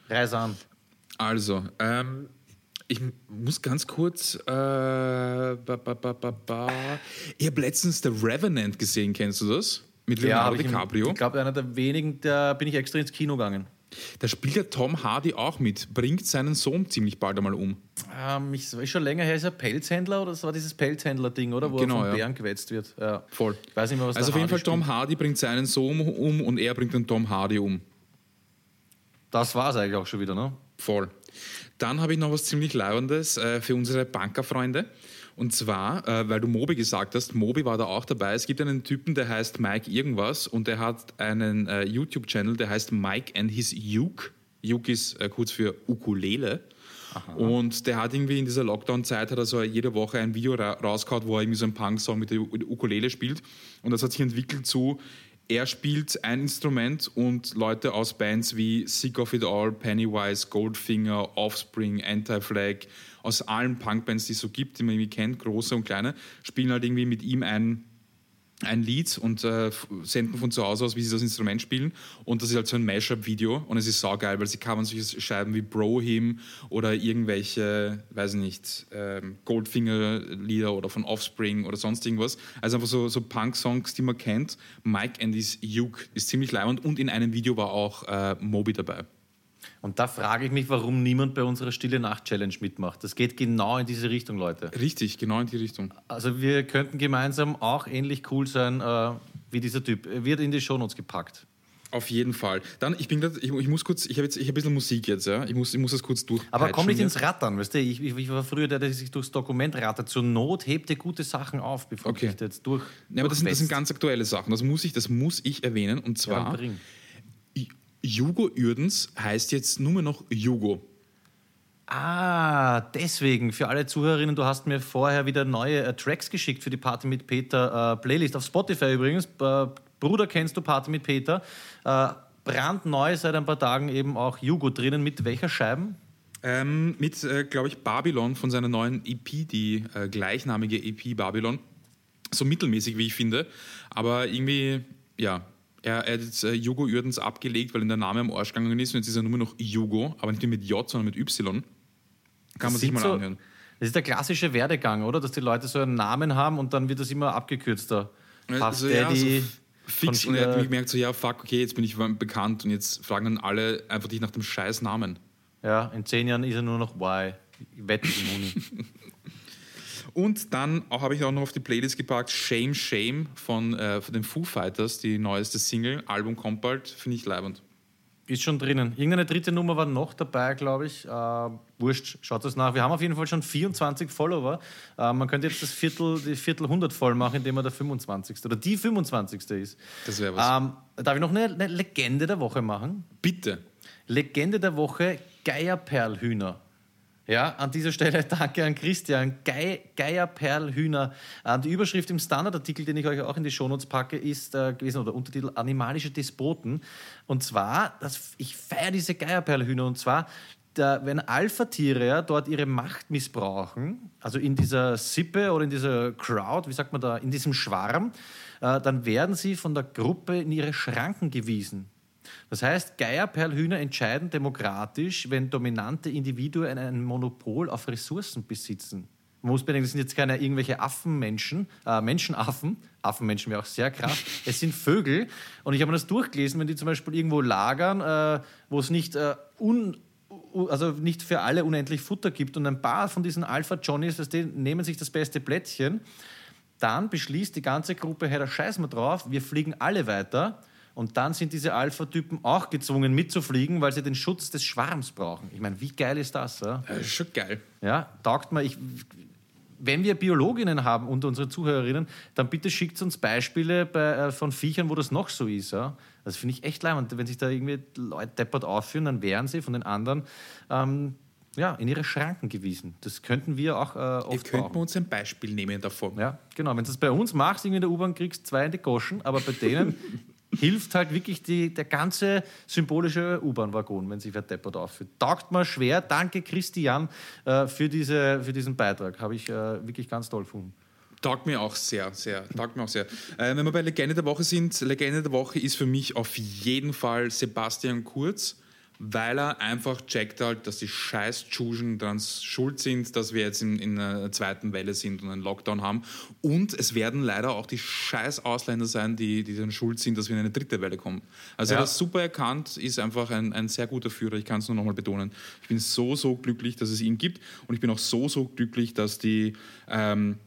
Reis an. Also, ähm, ich muss ganz kurz. Äh, ba, ba, ba. Ich habe letztens The Revenant gesehen, kennst du das? Mit Leonardo im- DiCaprio. Ich glaube, einer der wenigen, da bin ich extra ins Kino gegangen. Da spielt ja Tom Hardy auch mit, bringt seinen Sohn ziemlich bald einmal um. Ähm, ich, ist schon länger her, ist er Pelzhändler oder das war dieses Pelzhändler-Ding, oder? Wo Genau, er von ja. Bären gewetzt wird. Ja. Voll. Ich weiß nicht mehr, was Also auf jeden Fall, Hardy Tom spielt. Hardy bringt seinen Sohn um und er bringt den Tom Hardy um. Das war es eigentlich auch schon wieder, ne? Voll. Dann habe ich noch was ziemlich Leibendes äh, für unsere Bankerfreunde. Und zwar, äh, weil du Mobi gesagt hast, Mobi war da auch dabei. Es gibt einen Typen, der heißt Mike irgendwas und der hat einen äh, YouTube-Channel, der heißt Mike and his Uke. Uke ist äh, kurz für Ukulele. Und der hat irgendwie in dieser Lockdown-Zeit hat er so jede Woche ein Video ra rausgehauen, wo er irgendwie so einen Punk-Song mit der Ukulele spielt. Und das hat sich entwickelt zu, er spielt ein Instrument und Leute aus Bands wie Sick of It All, Pennywise, Goldfinger, Offspring, Anti-Flag, aus allen Punkbands, die es so gibt, die man irgendwie kennt, große und kleine, spielen halt irgendwie mit ihm ein, ein Lied und äh, senden von zu Hause aus, wie sie das Instrument spielen. Und das ist halt so ein Mashup-Video und es ist saugeil, weil sie covern solche Scheiben wie Bro Him oder irgendwelche, weiß ich nicht, ähm, Goldfinger-Lieder oder von Offspring oder sonst irgendwas. Also einfach so, so Punk-Songs, die man kennt. Mike and his Uke ist ziemlich leibend und in einem Video war auch äh, Moby dabei. Und da frage ich mich, warum niemand bei unserer Stille Nacht Challenge mitmacht. Das geht genau in diese Richtung, Leute. Richtig, genau in die Richtung. Also wir könnten gemeinsam auch ähnlich cool sein äh, wie dieser Typ. Er wird in die Shownotes gepackt. Auf jeden Fall. Dann, ich bin grad, ich, ich muss kurz, ich habe jetzt, ich habe ein bisschen Musik jetzt, ja. Ich muss, ich muss das kurz durch. Aber komm nicht ins Rattern, weißt du? Ich, ich, war früher der, der sich durchs Dokument rattert. Zur Not hebt dir gute Sachen auf, bevor Okay. du dich jetzt durch. Ja, aber das sind, das sind ganz aktuelle Sachen. Das muss ich, das muss ich erwähnen. Und Ja, zwar, bring. Jugo Uerdens heißt jetzt nur mehr noch Jugo. Ah, deswegen, für alle Zuhörerinnen, du hast mir vorher wieder neue äh, Tracks geschickt für die Party mit Peter äh, Playlist. Auf Spotify übrigens. Äh, Bruder, kennst du Party mit Peter? Äh, brandneu seit ein paar Tagen eben auch Jugo drinnen. Mit welcher Scheiben? Ähm, mit, äh, glaube ich, Babylon von seiner neuen EP, die äh, gleichnamige EP Babylon. So mittelmäßig, wie ich finde. Aber irgendwie, ja, er, hat jetzt äh, Jugo Uerdens abgelegt, weil ihm der Name am Arsch gegangen ist. Und jetzt ist er nur noch Jugo, aber nicht mehr mit J, sondern mit Y. Kann man Das sich sind mal so- anhören. Das ist der klassische Werdegang, oder? Dass die Leute so einen Namen haben und dann wird das immer abgekürzter. Puff Also, ja, Daddy. so fix. Und er hat gemerkt, so, ja, fuck, okay, jetzt bin ich bekannt und jetzt fragen dann alle einfach dich nach dem scheiß Namen. Ja, in zehn Jahren ist er nur noch Y. Wette im. [LAUGHS] Und dann habe ich auch noch auf die Playlist gepackt Shame Shame von, äh, von den Foo Fighters, die neueste Single, Album kommt bald, finde ich leibend. Ist schon drinnen. Irgendeine dritte Nummer war noch dabei, glaube ich. Äh, wurscht, schaut das nach. Wir haben auf jeden Fall schon 24 Follower. Äh, man könnte jetzt das Viertel, die Viertel 100 voll machen, indem man der 25. oder die 25. ist. Das wäre was. Ähm, darf ich noch eine, eine Legende der Woche machen? Bitte. Legende der Woche, Geierperlhühner. Ja, an dieser Stelle [LAUGHS] danke an Christian. Gei, Geierperlhühner. Äh, die Überschrift im Standardartikel, den ich euch auch in die Shownotes packe, ist äh, gewesen, oder Untertitel Animalische Despoten. Und zwar, das, ich feiere diese Geierperlhühner, und zwar, der, wenn Alpha-Tiere dort ihre Macht missbrauchen, also in dieser Sippe oder in dieser Crowd, wie sagt man da, in diesem Schwarm, äh, dann werden sie von der Gruppe in ihre Schranken gewiesen. Das heißt, Geierperlhühner entscheiden demokratisch, wenn dominante Individuen ein Monopol auf Ressourcen besitzen. Man muss bedenken, das sind jetzt keine irgendwelche Affenmenschen, äh, Menschenaffen. Affenmenschen wäre auch sehr krass. Es sind Vögel. Und ich habe mir das durchgelesen, wenn die zum Beispiel irgendwo lagern, äh, wo es nicht, äh, un, also nicht für alle unendlich Futter gibt und ein paar von diesen Alpha-Johnnies, du, nehmen sich das beste Plätzchen, dann beschließt die ganze Gruppe, hey, da scheiß mal drauf, wir fliegen alle weiter. Und dann sind diese Alpha-Typen auch gezwungen mitzufliegen, weil sie den Schutz des Schwarms brauchen. Ich meine, wie geil ist das? Ja, Äh, schon geil. ja taugt mir. Ich, wenn wir Biologinnen haben unter unsere Zuhörerinnen, dann bitte schickt uns Beispiele bei, äh, von Viechern, wo das noch so ist. Ja? Das finde ich echt leid. Wenn sich da irgendwie Leute deppert aufführen, dann wären sie von den anderen ähm, ja, in ihre Schranken gewiesen. Das könnten wir auch äh, oft könnt brauchen. mir uns ein Beispiel nehmen davon. Ja, genau. Wenn du das bei uns machst, irgendwie in der U-Bahn kriegst zwei in die Goschen, aber bei denen hilft halt wirklich die, der ganze symbolische U-Bahn-Waggon, wenn sich wer deppert aufführt. Taugt mir schwer. Danke, Christian, äh, für, diese, für diesen Beitrag. Habe ich äh, wirklich ganz toll gefunden. Taugt mir auch sehr, sehr. Taugt mir auch sehr. Äh, wenn wir bei Legende der Woche sind, Legende der Woche ist für mich auf jeden Fall Sebastian Kurz, weil er einfach checkt halt, dass die scheiß Tschuschen dran schuld sind, dass wir jetzt in, in einer zweiten Welle sind und einen Lockdown haben. Und es werden leider auch die scheiß Ausländer sein, die, die dann schuld sind, dass wir in eine dritte Welle kommen. Also Ja. er hat das super erkannt, ist einfach ein, ein sehr guter Führer. Ich kann es nur nochmal betonen. Ich bin so, so glücklich, dass es ihn gibt. Und ich bin auch so, so glücklich, dass die ähm,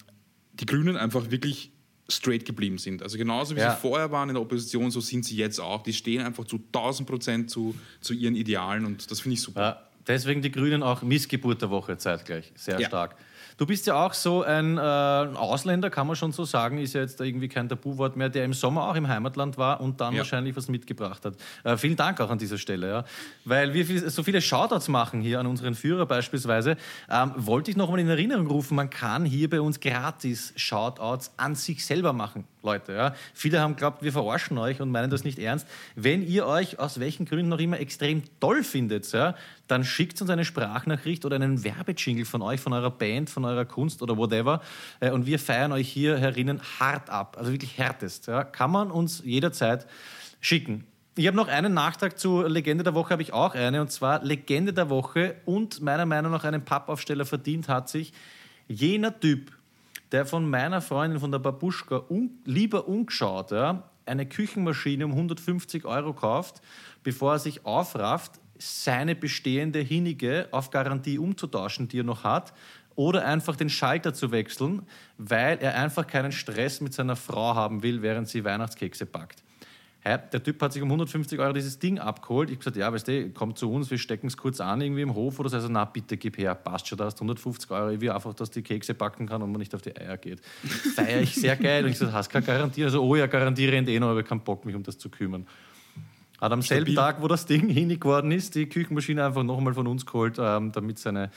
die Grünen einfach wirklich straight geblieben sind. Also genauso wie Ja. sie vorher waren in der Opposition, so sind sie jetzt auch. Die stehen einfach zu 1000 Prozent zu, zu ihren Idealen und das finde ich super. Ja, deswegen die Grünen auch Missgeburt der Woche zeitgleich. Sehr Ja. stark. Du bist ja auch so ein äh, Ausländer, kann man schon so sagen, ist ja jetzt irgendwie kein Tabuwort mehr, der im Sommer auch im Heimatland war und dann Ja. wahrscheinlich was mitgebracht hat. Äh, vielen Dank auch an dieser Stelle, ja. Weil wir viel, so viele Shoutouts machen hier an unseren Führer beispielsweise, ähm, wollte ich noch mal in Erinnerung rufen, man kann hier bei uns gratis Shoutouts an sich selber machen, Leute. Ja. Viele haben glaubt, wir verarschen euch und meinen das nicht ernst. Wenn ihr euch aus welchen Gründen noch immer extrem toll findet, ja, dann schickt uns eine Sprachnachricht oder einen Werbejingle von euch, von eurer Band, von eurer Kunst oder whatever. Äh, Und wir feiern euch hier herinnen hart ab, also wirklich härtest. Ja. Kann man uns jederzeit schicken. Ich habe noch einen Nachtrag zu Legende der Woche, habe ich auch eine, und zwar Legende der Woche und meiner Meinung nach einen Pappaufsteller verdient hat sich jener Typ, der von meiner Freundin, von der Babuschka, un lieber ungeschaut, ja, eine Küchenmaschine um 150 Euro kauft, bevor er sich aufrafft, seine bestehende Hinige auf Garantie umzutauschen, die er noch hat, oder einfach den Schalter zu wechseln, weil er einfach keinen Stress mit seiner Frau haben will, während sie Weihnachtskekse backt. Der Typ hat sich um 150 Euro dieses Ding abgeholt. Ich habe gesagt, ja, weißt du, komm zu uns, wir stecken es kurz an irgendwie im Hof oder so. Also, na bitte, gib her, passt schon, da hast 150 Euro. Ich will einfach, dass die Kekse backen kann und man nicht auf die Eier geht. Feier ich sehr geil. Und ich so, hast keine Garantie? Also, oh ja, Garantie rennt eh noch, aber ich keinen Bock, mich um das zu kümmern. Hat am selben Tag, wo das Ding [LAUGHS] hinig geworden ist, die Küchenmaschine einfach nochmal von uns geholt, ähm, damit seine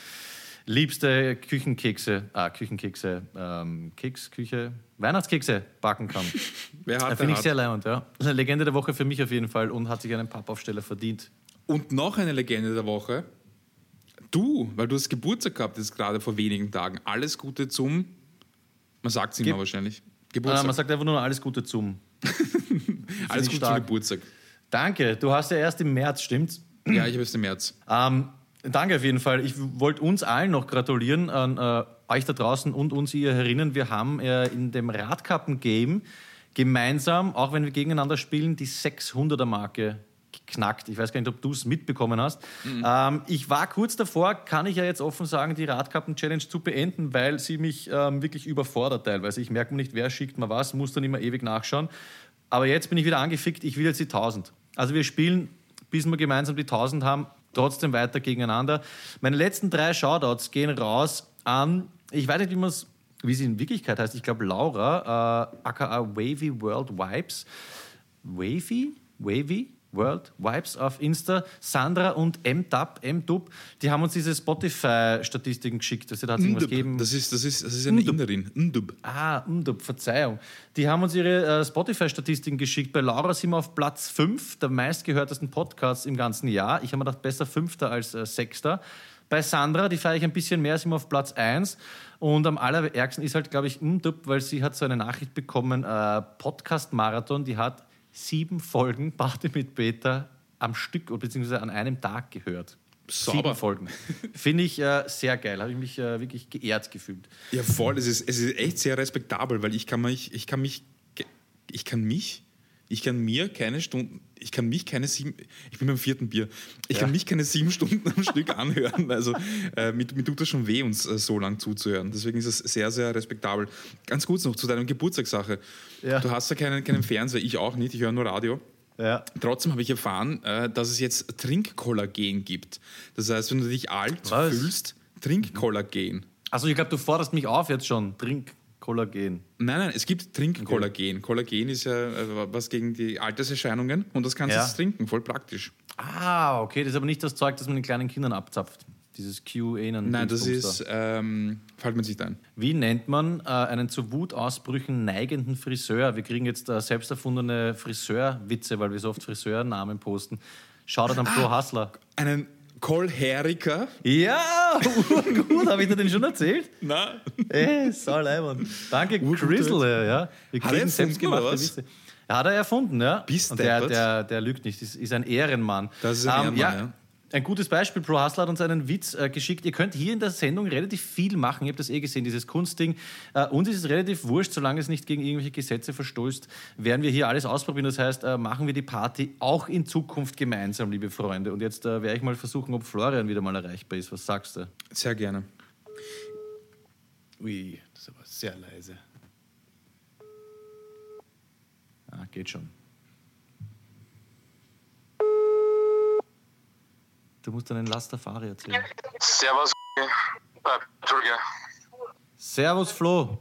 liebste Küchenkekse, ah, Küchenkekse, ähm, Keksküche, Weihnachtskekse backen kann. [LAUGHS] Wer hat, Finde ich sehr leibend, ja. Legende der Woche für mich auf jeden Fall und hat sich einen Pappaufsteller verdient. Und noch eine Legende der Woche. Du, weil du hast Geburtstag gehabt, jetzt gerade vor wenigen Tagen. Alles Gute zum, man sagt es immer wahrscheinlich, Ah, Geburtstag. man sagt einfach nur alles Gute zum. [LAUGHS] Alles Gute zum stark. Geburtstag. Danke, du hast ja erst im März, stimmt's? Ja, ich habe es im März. Ähm, danke auf jeden Fall. Ich wollte uns allen noch gratulieren, an äh, euch da draußen und uns ihr herinnen. Wir haben äh, in dem Radkappen-Game gemeinsam, auch wenn wir gegeneinander spielen, die 600er-Marke geknackt. Ich weiß gar nicht, ob du es mitbekommen hast. Ähm, ich war kurz davor, kann ich ja jetzt offen sagen, die Radkappen-Challenge zu beenden, weil sie mich ähm, wirklich überfordert teilweise. Ich merke mir nicht, wer schickt mir was, muss dann immer ewig nachschauen. Aber jetzt bin ich wieder angefickt, ich will jetzt die 1000. Also wir spielen, bis wir gemeinsam die 1000 haben, trotzdem weiter gegeneinander. Meine letzten drei Shoutouts gehen raus an, ich weiß nicht, wie wie sie in Wirklichkeit heißt. Ich glaube, Laura, äh, aka Wavy World Vibes. Wavy? Wavy? World Vibes auf Insta. Sandra und MDub, MDub, die haben uns diese Spotify-Statistiken geschickt. Also, da hat es irgendwas gegeben. Das ist, das ist, das ist eine Ndub. Inderin. Ndub. Ah, Umdub, Verzeihung. Die haben uns ihre äh, Spotify-Statistiken geschickt. Bei Laura sind wir auf Platz 5 der meistgehörtesten Podcasts im ganzen Jahr. Ich habe mir gedacht, besser Fünfter als äh, Sechster. Bei Sandra, die feiere ich ein bisschen mehr, sind wir auf Platz 1. Und am allerärgsten ist halt, glaube ich, Umdub, weil sie hat so eine Nachricht bekommen, äh, Podcast-Marathon, die hat sieben Folgen Party mit Peter am Stück beziehungsweise an einem Tag gehört. Sauber. Sieben Folgen. Finde ich äh, sehr geil. Habe ich mich äh, wirklich geehrt gefühlt. Ja, voll. Es ist, es ist echt sehr respektabel, weil ich kann mich, ich kann mich, ich kann mich, ich kann mir keine Stunden, ich kann mich keine sieben, ich bin beim vierten Bier, ich Ja. kann mich keine sieben [LAUGHS] Stunden am Stück anhören. Also äh, mir, mir tut das schon weh, uns äh, so lang zuzuhören. Deswegen ist es sehr, sehr respektabel. Ganz kurz noch zu deiner Geburtstagssache. Ja. Du hast ja keinen, keinen Fernseher, ich auch nicht, ich höre nur Radio. Ja. Trotzdem habe ich erfahren, äh, dass es jetzt Trinkkollagen gibt. Das heißt, wenn du dich alt Was? fühlst, Trinkkollagen. Also ich glaube, du forderst mich auf jetzt schon. Trink Kollagen. Nein, nein, es gibt Trinkkollagen. Kollagen ist ja äh, was gegen die Alterserscheinungen und das kannst du Ja. jetzt trinken, voll praktisch. Ah, okay. Das ist aber nicht das Zeug, das man den kleinen Kindern abzapft. Dieses q Nein, das ist, ähm, fällt jetzt nicht ein. Wie nennt man äh, einen zu Wutausbrüchen neigenden Friseur? Wir kriegen jetzt äh, selbst erfundene Friseurwitze, weil wir so oft Friseurnamen posten. Schaut an Pro Hustler. Einen Choleriker? Ja, gut, habe ich dir den schon erzählt? Nein. Ey, so leibend. Danke, Urguter Chrisle, ja. Wir Hat er selbstgemachte? Witze. Ja, hat er erfunden, ja. Bist Und der, der, der lügt nicht, ist, ist ein Ehrenmann. Das ist ein Ehrenmann, ja. Ein gutes Beispiel, Pro Hustler hat uns einen Witz äh, geschickt. Ihr könnt hier in der Sendung relativ viel machen. Ihr habt das eh gesehen, dieses Kunstding. Äh, uns ist es relativ wurscht, solange es nicht gegen irgendwelche Gesetze verstößt, werden wir hier alles ausprobieren. Das heißt, äh, machen wir die Party auch in Zukunft gemeinsam, liebe Freunde. Und jetzt äh, werde ich mal versuchen, ob Florian wieder mal erreichbar ist. Was sagst du? Sehr gerne. Ui, das ist aber sehr leise. Ah, geht schon. Du musst einen Lastafari erzählen. Servus. Äh, Entschuldige. Servus, Flo.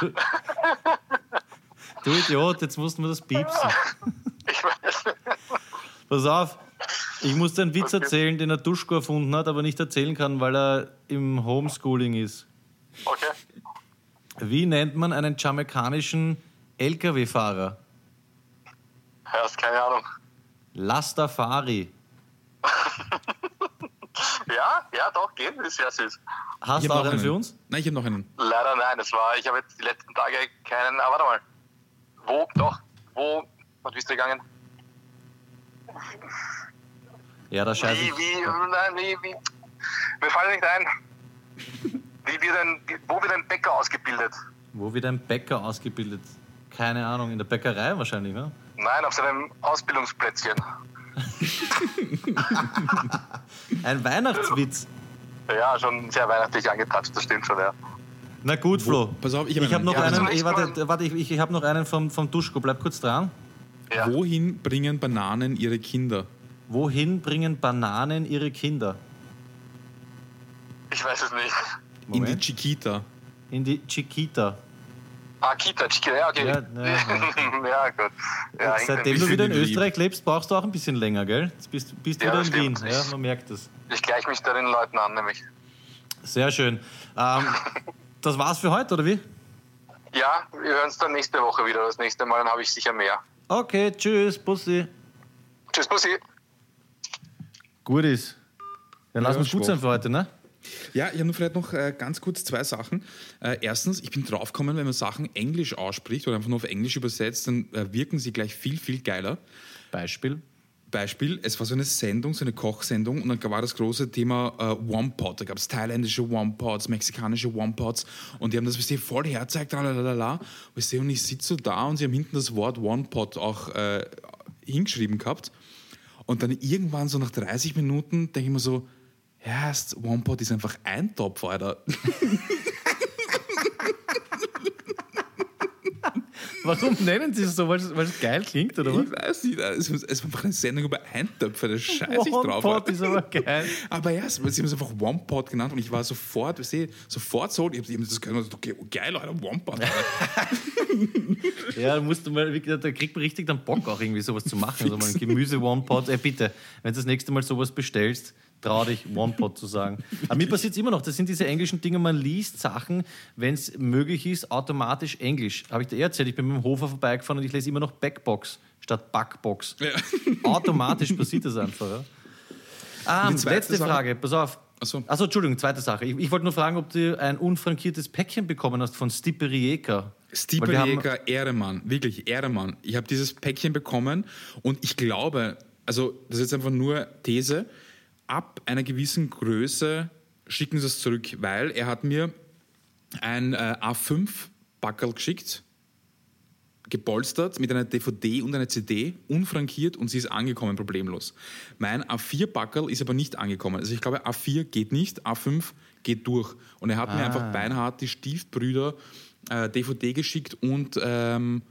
du, du Idiot, jetzt mussten wir das piepsen. Ich weiß. Pass auf, ich muss dir einen Witz erzählen, den der Duschko erfunden hat, aber nicht erzählen kann, weil er im Homeschooling ist. Okay. Wie nennt man einen jamaikanischen LKW-Fahrer? Hast keine Ahnung. Lastafari. [LAUGHS] Ja, ja, doch, geht. Ist sehr süß. Hast du auch noch einen für uns? Nein, ich habe noch einen. Leider nein, das war, ich habe jetzt die letzten Tage keinen, ah, warte mal. Wo, doch, wo, was bist du gegangen? Ja, da scheiße Wie, ich. wie, nein, wie, wie, mir fällt nicht ein. Wie wird ein, wo wird ein Bäcker ausgebildet? Wo wird ein Bäcker ausgebildet? Keine Ahnung, in der Bäckerei wahrscheinlich, ne? Nein, auf seinem Ausbildungsplätzchen. [LAUGHS] Ein Weihnachtswitz. Ja, schon sehr weihnachtlich angetatscht, das stimmt schon, ja. Na gut, Flo. pass auf, ich habe habe noch Ja, einen, ich, warte, warte, ich, ich habe noch einen vom, vom Duschko. Bleib kurz dran. Ja. Wohin bringen Bananen ihre Kinder? Wohin bringen Bananen ihre Kinder? Ich weiß es nicht. In die Moment. Chiquita. In die Chiquita. Ah, Kita, Chiquita, ja, okay. Ja, [LAUGHS] Ja, ja, gut. Ja, Seitdem du wieder in lieb. Österreich lebst, brauchst du auch ein bisschen länger, gell? Jetzt bist, bist Ja, wieder in stimmt. Wien. Ja, man merkt das. ich gleiche mich da den Leuten an, nämlich. Sehr schön. Ähm, [LAUGHS] das war's für heute, oder wie? Ja, wir hören uns dann nächste Woche wieder. Das nächste Mal, dann habe ich sicher mehr. Okay, tschüss, Bussi. Tschüss, Bussi. Gut ist. Dann lass Ja, uns gut sein für heute, ne? Ja, ich habe nur vielleicht noch äh, ganz kurz zwei Sachen. Äh, erstens, ich bin draufgekommen, wenn man Sachen Englisch ausspricht oder einfach nur auf Englisch übersetzt, dann äh, wirken sie gleich viel, viel geiler. Beispiel. Beispiel, es war so eine Sendung, so eine Kochsendung und dann war das große Thema äh, One Pot. Da gab es thailändische One Pots, mexikanische One Pots und die haben das ihr, voll herzeigt, lalalala. Und ich sitze so da und sie haben hinten das Wort One Pot auch äh, hingeschrieben gehabt. Und dann irgendwann so nach 30 Minuten denke ich mir so, ja, ist- One Pot ist einfach ein Topf, Alter. [LAUGHS] Warum nennen sie es so? Weil es geil klingt, oder was? Ich weiß nicht, es es war einfach eine Sendung über Eintöpfe, da scheiße ich One drauf. Pot Alter. ist aber geil. Aber ja, sie haben es einfach One Pot genannt und ich war sofort, weißt du, sofort so, ich habe das gehört, okay, oh, geil, Alter, One Pot. Alter. [LAUGHS] Ja, da musst du mal, da kriegt man richtig dann Bock auch irgendwie sowas zu machen. Also mal ein Gemüse One Pot. Ey, bitte, wenn du das nächste Mal sowas bestellst, trau dich One Pot zu sagen. Aber mir passiert es immer noch. Das sind diese englischen Dinge, man liest Sachen, wenn es möglich ist, automatisch Englisch. Habe ich dir erzählt, ich bin mit dem Hofer vorbeigefahren und ich lese immer noch Backbox statt Backbox. Automatisch passiert das einfach. Ja. Die zweite letzte Sache- Frage, pass auf. Ach so. Achso, Entschuldigung, zweite Sache. Ich, ich wollte nur fragen, ob du ein unfrankiertes Päckchen bekommen hast von Stipe Rijeka. Stipe Weil wir Ehremann, wirklich Ehremann. Ich habe dieses Päckchen bekommen und ich glaube, also das ist jetzt einfach nur These, ab einer gewissen Größe schicken sie es zurück, weil er hat mir ein äh, A5-Backerl geschickt, gepolstert mit einer DVD und einer CD, unfrankiert und sie ist angekommen, problemlos. Mein A4-Backerl ist aber nicht angekommen. Also ich glaube, A4 geht nicht, A5 geht durch. Und er hat mir einfach beinhart die Stiefbrüder äh, DVD geschickt und ähm,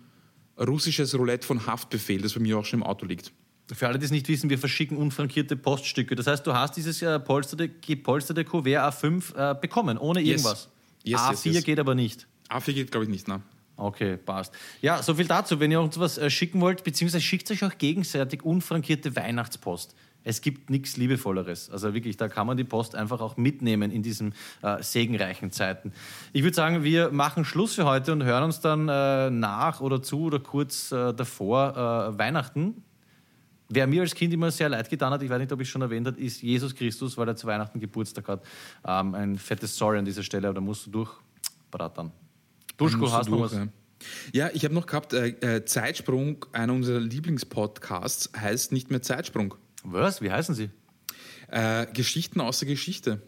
russisches Roulette von Haftbefehl, das bei mir auch schon im Auto liegt. Für alle, die es nicht wissen, wir verschicken unfrankierte Poststücke. Das heißt, du hast dieses äh, polsterte, gepolsterte Kuvert A5 äh, bekommen, ohne irgendwas. Yes, A4 yes, yes. geht aber nicht. A4 geht, glaube ich, nicht, ne? Okay, passt. Ja, so viel dazu. Wenn ihr uns was äh, schicken wollt, beziehungsweise schickt euch auch gegenseitig unfrankierte Weihnachtspost. Es gibt nichts Liebevolleres. Also wirklich, da kann man die Post einfach auch mitnehmen in diesen äh, segenreichen Zeiten. Ich würde sagen, wir machen Schluss für heute und hören uns dann äh, nach oder zu oder kurz äh, davor äh, Weihnachten. Wer mir als Kind immer sehr leid getan hat, ich weiß nicht, ob ich es schon erwähnt habe, ist Jesus Christus, weil er zu Weihnachten Geburtstag hat. Ähm, ein fettes Sorry an dieser Stelle, aber da musst du durch, Bratan. Duschko, hast du was? Ja, Ja, ich habe noch gehabt, äh, äh, Zeitsprung, einer unserer Lieblingspodcasts, heißt nicht mehr Zeitsprung. Was? Wie heißen sie? Äh, Geschichten aus der Geschichte.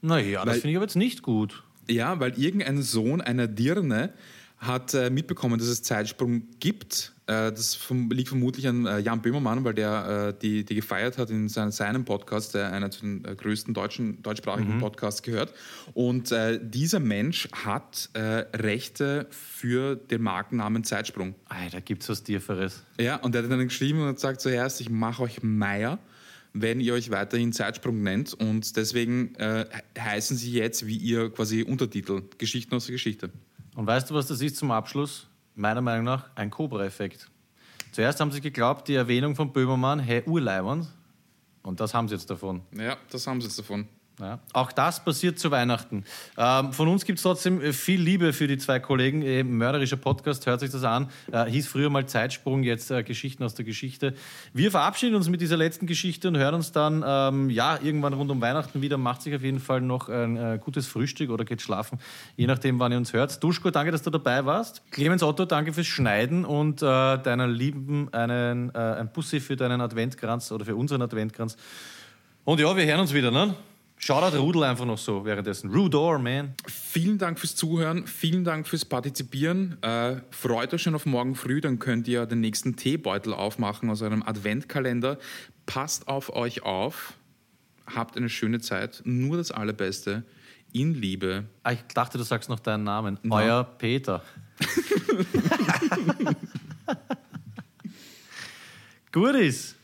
Naja, das finde ich aber jetzt nicht gut. Ja, weil irgendein Sohn einer Dirne hat äh, mitbekommen, dass es Zeitsprung gibt. Äh, das liegt vermutlich an äh, Jan Böhmermann, weil der äh, die, die gefeiert hat in sein, seinem Podcast, der einer zu den größten deutschen, deutschsprachigen Podcasts gehört. Und äh, dieser Mensch hat äh, Rechte für den Markennamen Zeitsprung. Alter, gibt's was Tieferes. Ja, und er hat dann geschrieben und hat gesagt zuerst, ich mache euch Meier, wenn ihr euch weiterhin Zeitsprung nennt. Und deswegen äh, he- heißen sie jetzt wie ihr quasi Untertitel Geschichten aus der Geschichte. Und weißt du, was das ist zum Abschluss? Meiner Meinung nach ein Cobra-Effekt. Zuerst haben sie geglaubt, die Erwähnung von Böhmermann, hey, Urleibern. Und das haben sie jetzt davon. Ja, das haben sie jetzt davon. Ja. Auch das passiert zu Weihnachten. Ähm, von uns gibt es trotzdem äh, viel Liebe für die zwei Kollegen. Äh, mörderischer Podcast, hört sich das an. Äh, hieß früher mal Zeitsprung, jetzt äh, Geschichten aus der Geschichte. Wir verabschieden uns mit dieser letzten Geschichte und hören uns dann ähm, ja, irgendwann rund um Weihnachten wieder. Macht sich auf jeden Fall noch ein äh, gutes Frühstück oder geht schlafen, je nachdem, wann ihr uns hört. Duschko, danke, dass du dabei warst. Clemens Otto, danke fürs Schneiden und äh, deiner Lieben einen, ein Bussi für deinen Adventkranz oder für unseren Adventkranz. Und ja, wir hören uns wieder, ne? Shoutout Rudel einfach noch so währenddessen. Rudor, man. Vielen Dank fürs Zuhören, vielen Dank fürs Partizipieren. Äh, freut euch schon auf morgen früh, dann könnt ihr den nächsten Teebeutel aufmachen aus eurem Adventkalender. Passt auf euch auf, habt eine schöne Zeit, nur das Allerbeste. in Liebe. Ah, ich dachte, du sagst noch deinen Namen. Na. Euer Peter. [LAUGHS] Gut ist.